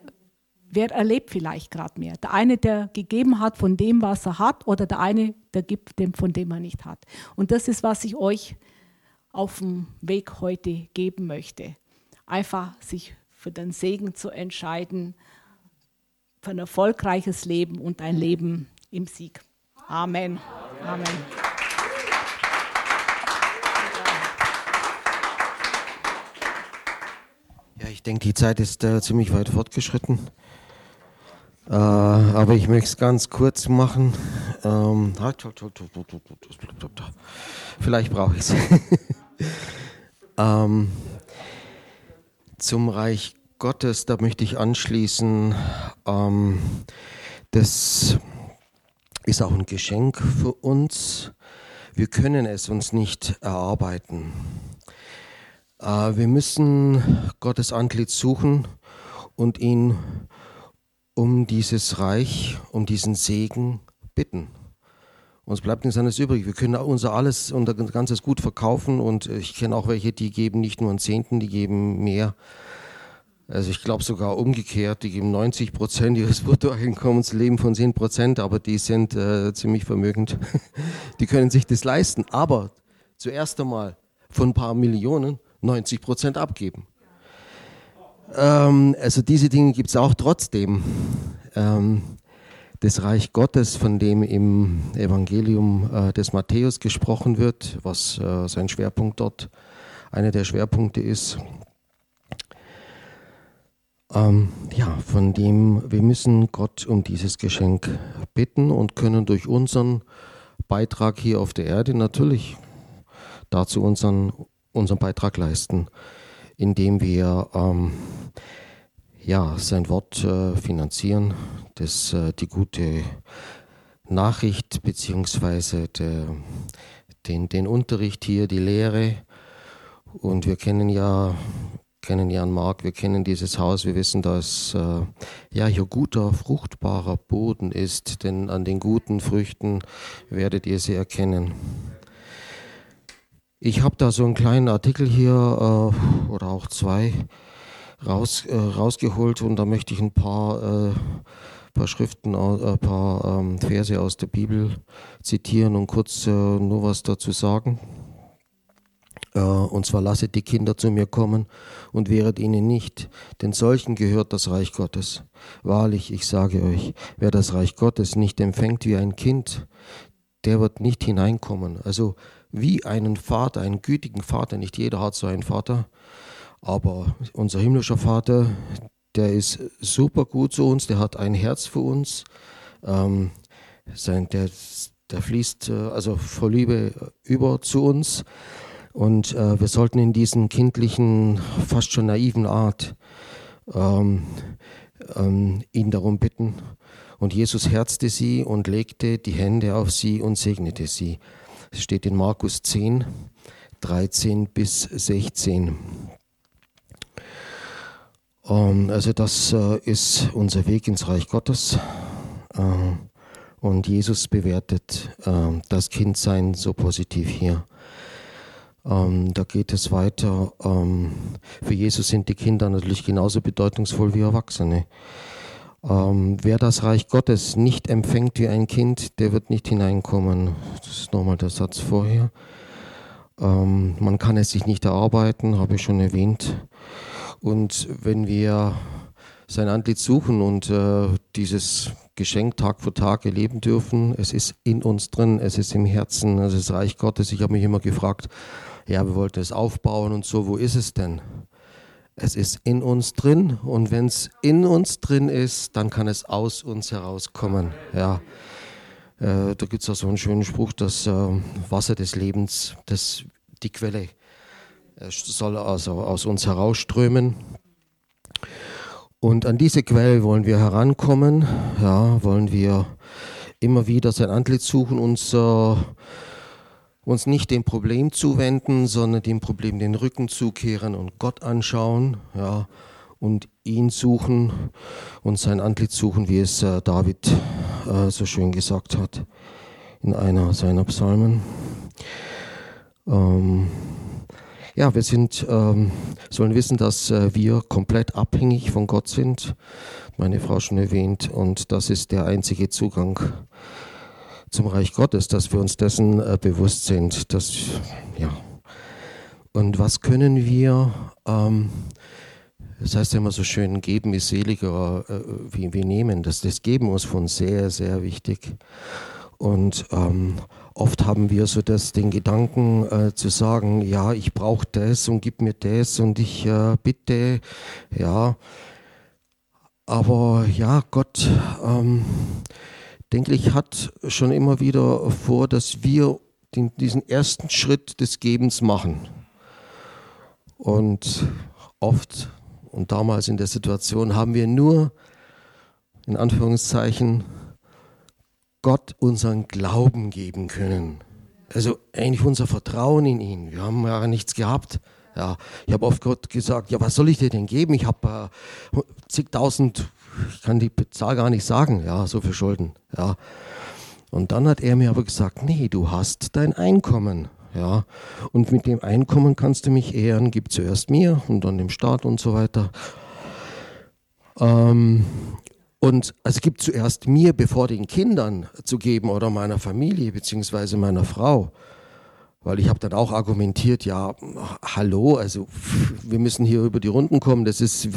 wer erlebt vielleicht gerade mehr? Der eine, der gegeben hat von dem, was er hat, oder der eine, der gibt dem, von dem er nicht hat. Und das ist, was ich euch auf dem Weg heute geben möchte. Einfach sich für den Segen zu entscheiden, für ein erfolgreiches Leben und ein Leben im Sieg. Amen. Amen. Ja, ich denke, die Zeit ist äh, ziemlich weit fortgeschritten. Äh, aber ich möchte es ganz kurz machen. Ähm, vielleicht brauche ich es. [laughs] ähm, zum Reich Gottes, da möchte ich anschließen. Ähm, das ist auch ein Geschenk für uns. Wir können es uns nicht erarbeiten. Äh, wir müssen Gottes Antlitz suchen und ihn um dieses Reich, um diesen Segen bitten. Uns bleibt nichts anderes übrig. Wir können unser alles, unser ganzes Gut verkaufen und ich kenne auch welche, die geben nicht nur einen Zehnten, die geben mehr. Also ich glaube sogar umgekehrt, die geben 90 Prozent ihres [laughs] Bruttoeinkommens, leben von 10 Prozent, aber die sind äh, ziemlich vermögend. [laughs] die können sich das leisten. Aber zuerst einmal von ein paar Millionen 90 Prozent abgeben. Ähm, also diese Dinge gibt es auch trotzdem. Ähm, das Reich Gottes, von dem im Evangelium äh, des Matthäus gesprochen wird, was äh, sein Schwerpunkt dort, einer der Schwerpunkte ist. Ähm, ja, von dem wir müssen Gott um dieses Geschenk bitten und können durch unseren Beitrag hier auf der Erde natürlich dazu unseren unseren Beitrag leisten, indem wir ähm, ja, sein Wort äh, finanzieren, das, äh, die gute Nachricht beziehungsweise den, den Unterricht hier, die Lehre. Und wir kennen ja, kennen Jan Mark, wir kennen dieses Haus, wir wissen, dass äh, ja hier guter, fruchtbarer Boden ist, denn an den guten Früchten werdet ihr sie erkennen. Ich habe da so einen kleinen Artikel hier äh, oder auch zwei raus, äh, rausgeholt und da möchte ich ein paar, äh, paar Schriften, ein äh, paar ähm, Verse aus der Bibel zitieren und kurz äh, nur was dazu sagen. Und zwar lasset die Kinder zu mir kommen und wehret ihnen nicht, denn solchen gehört das Reich Gottes. Wahrlich, ich sage euch, wer das Reich Gottes nicht empfängt wie ein Kind, der wird nicht hineinkommen. Also wie einen Vater, einen gütigen Vater. Nicht jeder hat so einen Vater, aber unser himmlischer Vater, der ist super gut zu uns, der hat ein Herz für uns. Ähm, sein, der, der fließt äh, also vor Liebe über zu uns. Und äh, wir sollten in diesen kindlichen, fast schon naiven Art ähm, ähm, ihn darum bitten. Und Jesus herzte sie und legte die Hände auf sie und segnete sie. Es steht in Markus 10, 13 bis 16. Ähm, also das äh, ist unser Weg ins Reich Gottes. Äh, und Jesus bewertet äh, das Kindsein so positiv hier. Ähm, da geht es weiter. Ähm, für Jesus sind die Kinder natürlich genauso bedeutungsvoll wie Erwachsene. Ähm, wer das Reich Gottes nicht empfängt wie ein Kind, der wird nicht hineinkommen. Das ist nochmal der Satz vorher. Ähm, man kann es sich nicht erarbeiten, habe ich schon erwähnt. Und wenn wir sein Antlitz suchen und äh, dieses Geschenk Tag für Tag erleben dürfen, es ist in uns drin, es ist im Herzen, es ist Reich Gottes. Ich habe mich immer gefragt, ja, wir wollten es aufbauen und so, wo ist es denn? Es ist in uns drin und wenn es in uns drin ist, dann kann es aus uns herauskommen. Ja. Äh, da gibt es auch so einen schönen Spruch, das äh, Wasser des Lebens, das, die Quelle, äh, soll also aus uns herausströmen. Und an diese Quelle wollen wir herankommen, ja, wollen wir immer wieder sein Antlitz suchen, uns äh, uns nicht dem Problem zuwenden, sondern dem Problem den Rücken zukehren und Gott anschauen, ja, und ihn suchen und sein Antlitz suchen, wie es äh, David äh, so schön gesagt hat in einer seiner Psalmen. Ähm, ja, wir sind, ähm, sollen wissen, dass äh, wir komplett abhängig von Gott sind. Meine Frau schon erwähnt, und das ist der einzige Zugang zum Reich Gottes, dass wir uns dessen äh, bewusst sind. Dass, ja. Und was können wir, ähm, das heißt ja immer so schön, geben ist seliger äh, wie wir nehmen. Das, das Geben ist von sehr, sehr wichtig. Und ähm, oft haben wir so das, den Gedanken äh, zu sagen, ja, ich brauche das und gib mir das und ich äh, bitte, ja. Aber ja, Gott, ähm, denke ich, hat schon immer wieder vor, dass wir den, diesen ersten Schritt des Gebens machen. Und oft und damals in der Situation haben wir nur, in Anführungszeichen, Gott unseren Glauben geben können. Also eigentlich unser Vertrauen in ihn. Wir haben ja nichts gehabt. Ja, ich habe oft Gott gesagt, ja, was soll ich dir denn geben? Ich habe äh, zigtausend ich kann die Zahl gar nicht sagen, ja, so viel Schulden, ja. Und dann hat er mir aber gesagt, nee, du hast dein Einkommen, ja. Und mit dem Einkommen kannst du mich ehren, gib zuerst mir und dann dem Staat und so weiter. Ähm, und also gib zuerst mir, bevor den Kindern zu geben oder meiner Familie beziehungsweise meiner Frau. Weil ich habe dann auch argumentiert, ja, hallo, also wir müssen hier über die Runden kommen, das ist,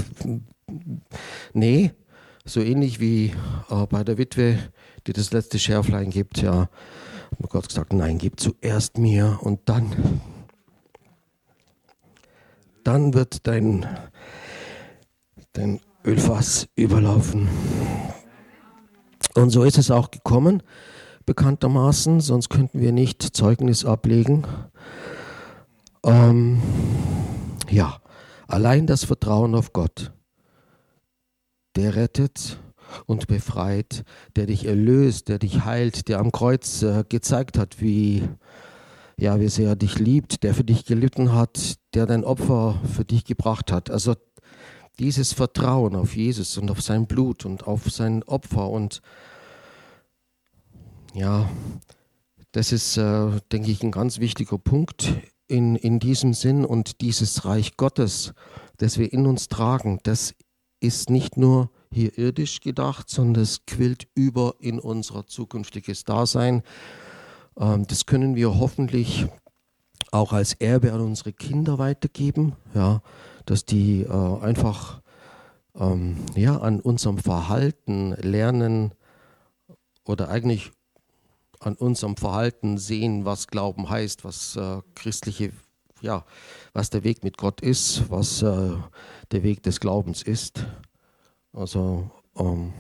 nee, so ähnlich wie äh, bei der Witwe, die das letzte Schärflein gibt, ja, hat Gott gesagt, nein, gib zuerst mir und dann, dann wird dein, dein Ölfass überlaufen. Und so ist es auch gekommen, bekanntermaßen, sonst könnten wir nicht Zeugnis ablegen. Ähm, ja, allein das Vertrauen auf Gott der rettet und befreit, der dich erlöst, der dich heilt, der am Kreuz äh, gezeigt hat, wie, ja, wie sehr er dich liebt, der für dich gelitten hat, der dein Opfer für dich gebracht hat. Also dieses Vertrauen auf Jesus und auf sein Blut und auf sein Opfer und ja, das ist, äh, denke ich, ein ganz wichtiger Punkt in, in diesem Sinn und dieses Reich Gottes, das wir in uns tragen, das ist nicht nur hier irdisch gedacht, sondern es quillt über in unser zukünftiges Dasein. Ähm, das können wir hoffentlich auch als Erbe an unsere Kinder weitergeben, ja, dass die äh, einfach ähm, ja, an unserem Verhalten lernen oder eigentlich an unserem Verhalten sehen, was Glauben heißt, was äh, christliche, ja, was der Weg mit Gott ist, was äh, der Weg des Glaubens ist. Also ähm,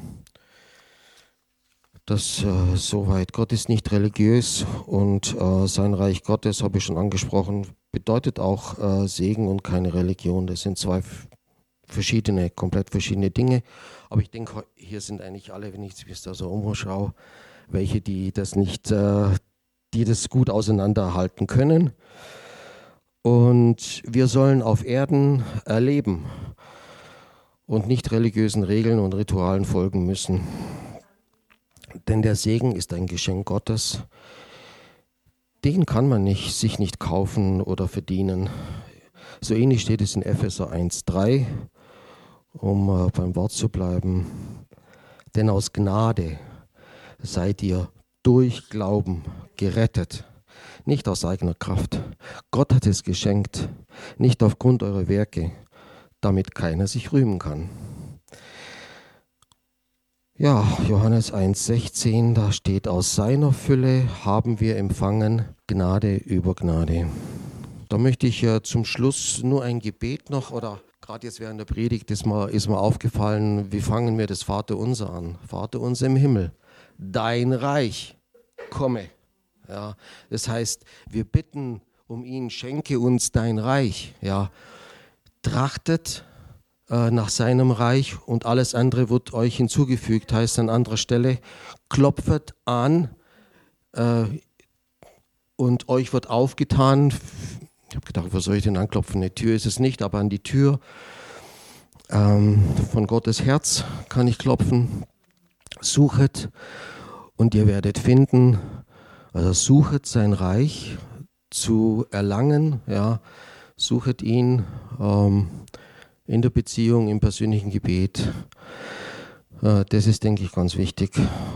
das äh, soweit. Gott ist nicht religiös und äh, sein Reich Gottes, habe ich schon angesprochen, bedeutet auch äh, Segen und keine Religion. Das sind zwei verschiedene, komplett verschiedene Dinge. Aber ich denke, hier sind eigentlich alle, wenn ich mich da so umschaue, welche, die das nicht, äh, die das gut auseinanderhalten können. Und wir sollen auf Erden erleben und nicht religiösen Regeln und Ritualen folgen müssen. Denn der Segen ist ein Geschenk Gottes. den kann man nicht, sich nicht kaufen oder verdienen. So ähnlich steht es in Epheser 1,3, um äh, beim Wort zu bleiben. Denn aus Gnade seid ihr durch Glauben gerettet, nicht aus eigener Kraft. Gott hat es geschenkt, nicht aufgrund eurer Werke, damit keiner sich rühmen kann. Ja, Johannes 1,16, da steht, aus seiner Fülle haben wir empfangen Gnade über Gnade. Da möchte ich äh, zum Schluss nur ein Gebet noch oder gerade jetzt während der Predigt ist mir, ist mir aufgefallen, wie fangen wir das Vater unser an? Vater unser im Himmel, dein Reich komme. Ja, das heißt, wir bitten um ihn, schenke uns dein Reich. Ja, trachtet äh, nach seinem Reich und alles andere wird euch hinzugefügt, heißt an anderer Stelle, klopfet an äh, und euch wird aufgetan. Ich habe gedacht, wo soll ich denn anklopfen? Eine Tür ist es nicht, aber an die Tür ähm, von Gottes Herz kann ich klopfen. Suchet und ihr werdet finden. Also suchet sein Reich zu erlangen, ja, suchet ihn. Ähm, in der Beziehung, im persönlichen Gebet. Äh, das ist, denke ich, ganz wichtig.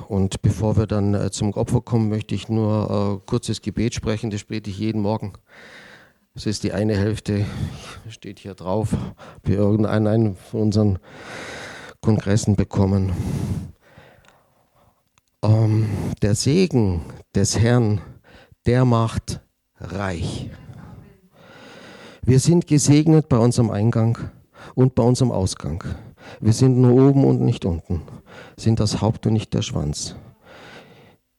Und bevor wir dann äh, zum Opfer kommen, möchte ich nur äh, kurzes Gebet sprechen. Das bete ich jeden Morgen. Das ist die eine Hälfte, steht hier drauf, wir irgendeinen von unseren Kongressen bekommen. Ähm, der Segen des Herrn, der macht reich. Wir sind gesegnet bei unserem Eingang und bei unserem Ausgang. Wir sind nur oben und nicht unten, sind das Haupt und nicht der Schwanz.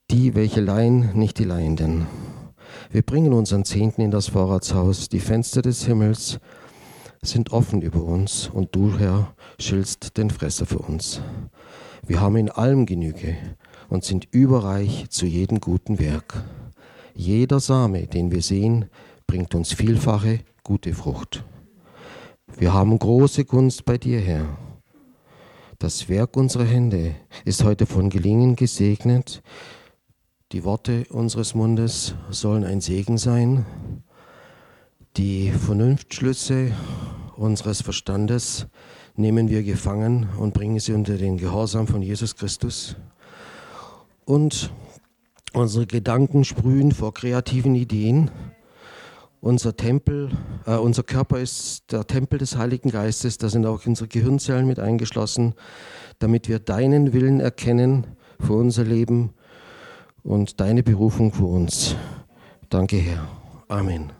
Die, welche leihen, nicht die Leihenden. Wir bringen unseren Zehnten in das Vorratshaus, die Fenster des Himmels sind offen über uns und du, Herr, schilst den Fresser für uns. Wir haben in allem Genüge und sind überreich zu jedem guten Werk. Jeder Same, den wir sehen, bringt uns vielfache gute Frucht. Wir haben große Gunst bei dir, Herr. Das Werk unserer Hände ist heute von Gelingen gesegnet. Die Worte unseres Mundes sollen ein Segen sein. Die Vernunftschlüsse unseres Verstandes nehmen wir gefangen und bringen sie unter den Gehorsam von Jesus Christus. Und unsere Gedanken sprühen vor kreativen Ideen unser Tempel, äh, unser Körper ist der Tempel des Heiligen Geistes, da sind auch unsere Gehirnzellen mit eingeschlossen, damit wir deinen Willen erkennen für unser Leben und deine Berufung für uns. Danke, Herr. Amen.